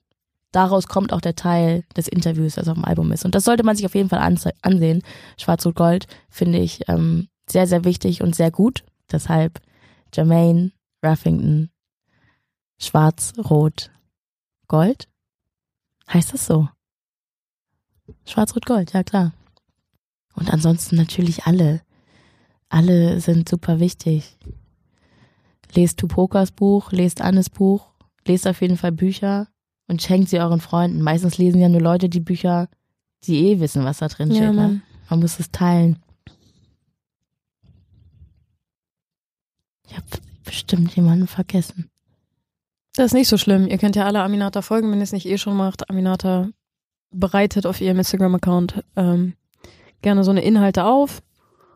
Daraus kommt auch der Teil des Interviews, das auf dem Album ist. Und das sollte man sich auf jeden Fall anse ansehen. Schwarz-Rot-Gold finde ich ähm, sehr, sehr wichtig und sehr gut. Deshalb Jermaine Ruffington Schwarz-Rot-Gold. Heißt das so? Schwarz-Rot-Gold, ja klar. Und ansonsten natürlich alle. Alle sind super wichtig. Lest Tupokas Buch, lest Annes Buch, lest auf jeden Fall Bücher und schenkt sie euren Freunden. Meistens lesen ja nur Leute die Bücher, die eh wissen, was da drin steht. Ne? Man muss es teilen. Ich habe bestimmt jemanden vergessen. Das ist nicht so schlimm. Ihr könnt ja alle Aminata folgen, wenn ihr es nicht eh schon macht. Aminata bereitet auf ihrem Instagram-Account ähm, gerne so eine Inhalte auf.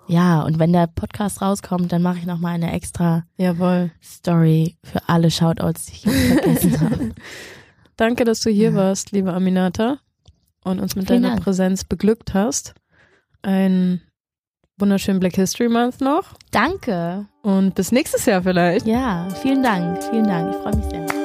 Ja, und wenn der Podcast rauskommt, dann mache ich nochmal eine extra Jawohl. Story für alle Shoutouts, die ich vergessen habe. Danke, dass du hier Ja. warst, liebe Aminata, und uns mit Vielen deiner Dank. Präsenz beglückt hast. Ein wunderschönen Black History Month noch Danke. und bis nächstes Jahr vielleicht. Ja, vielen Dank. Vielen Dank. Ich freue mich sehr.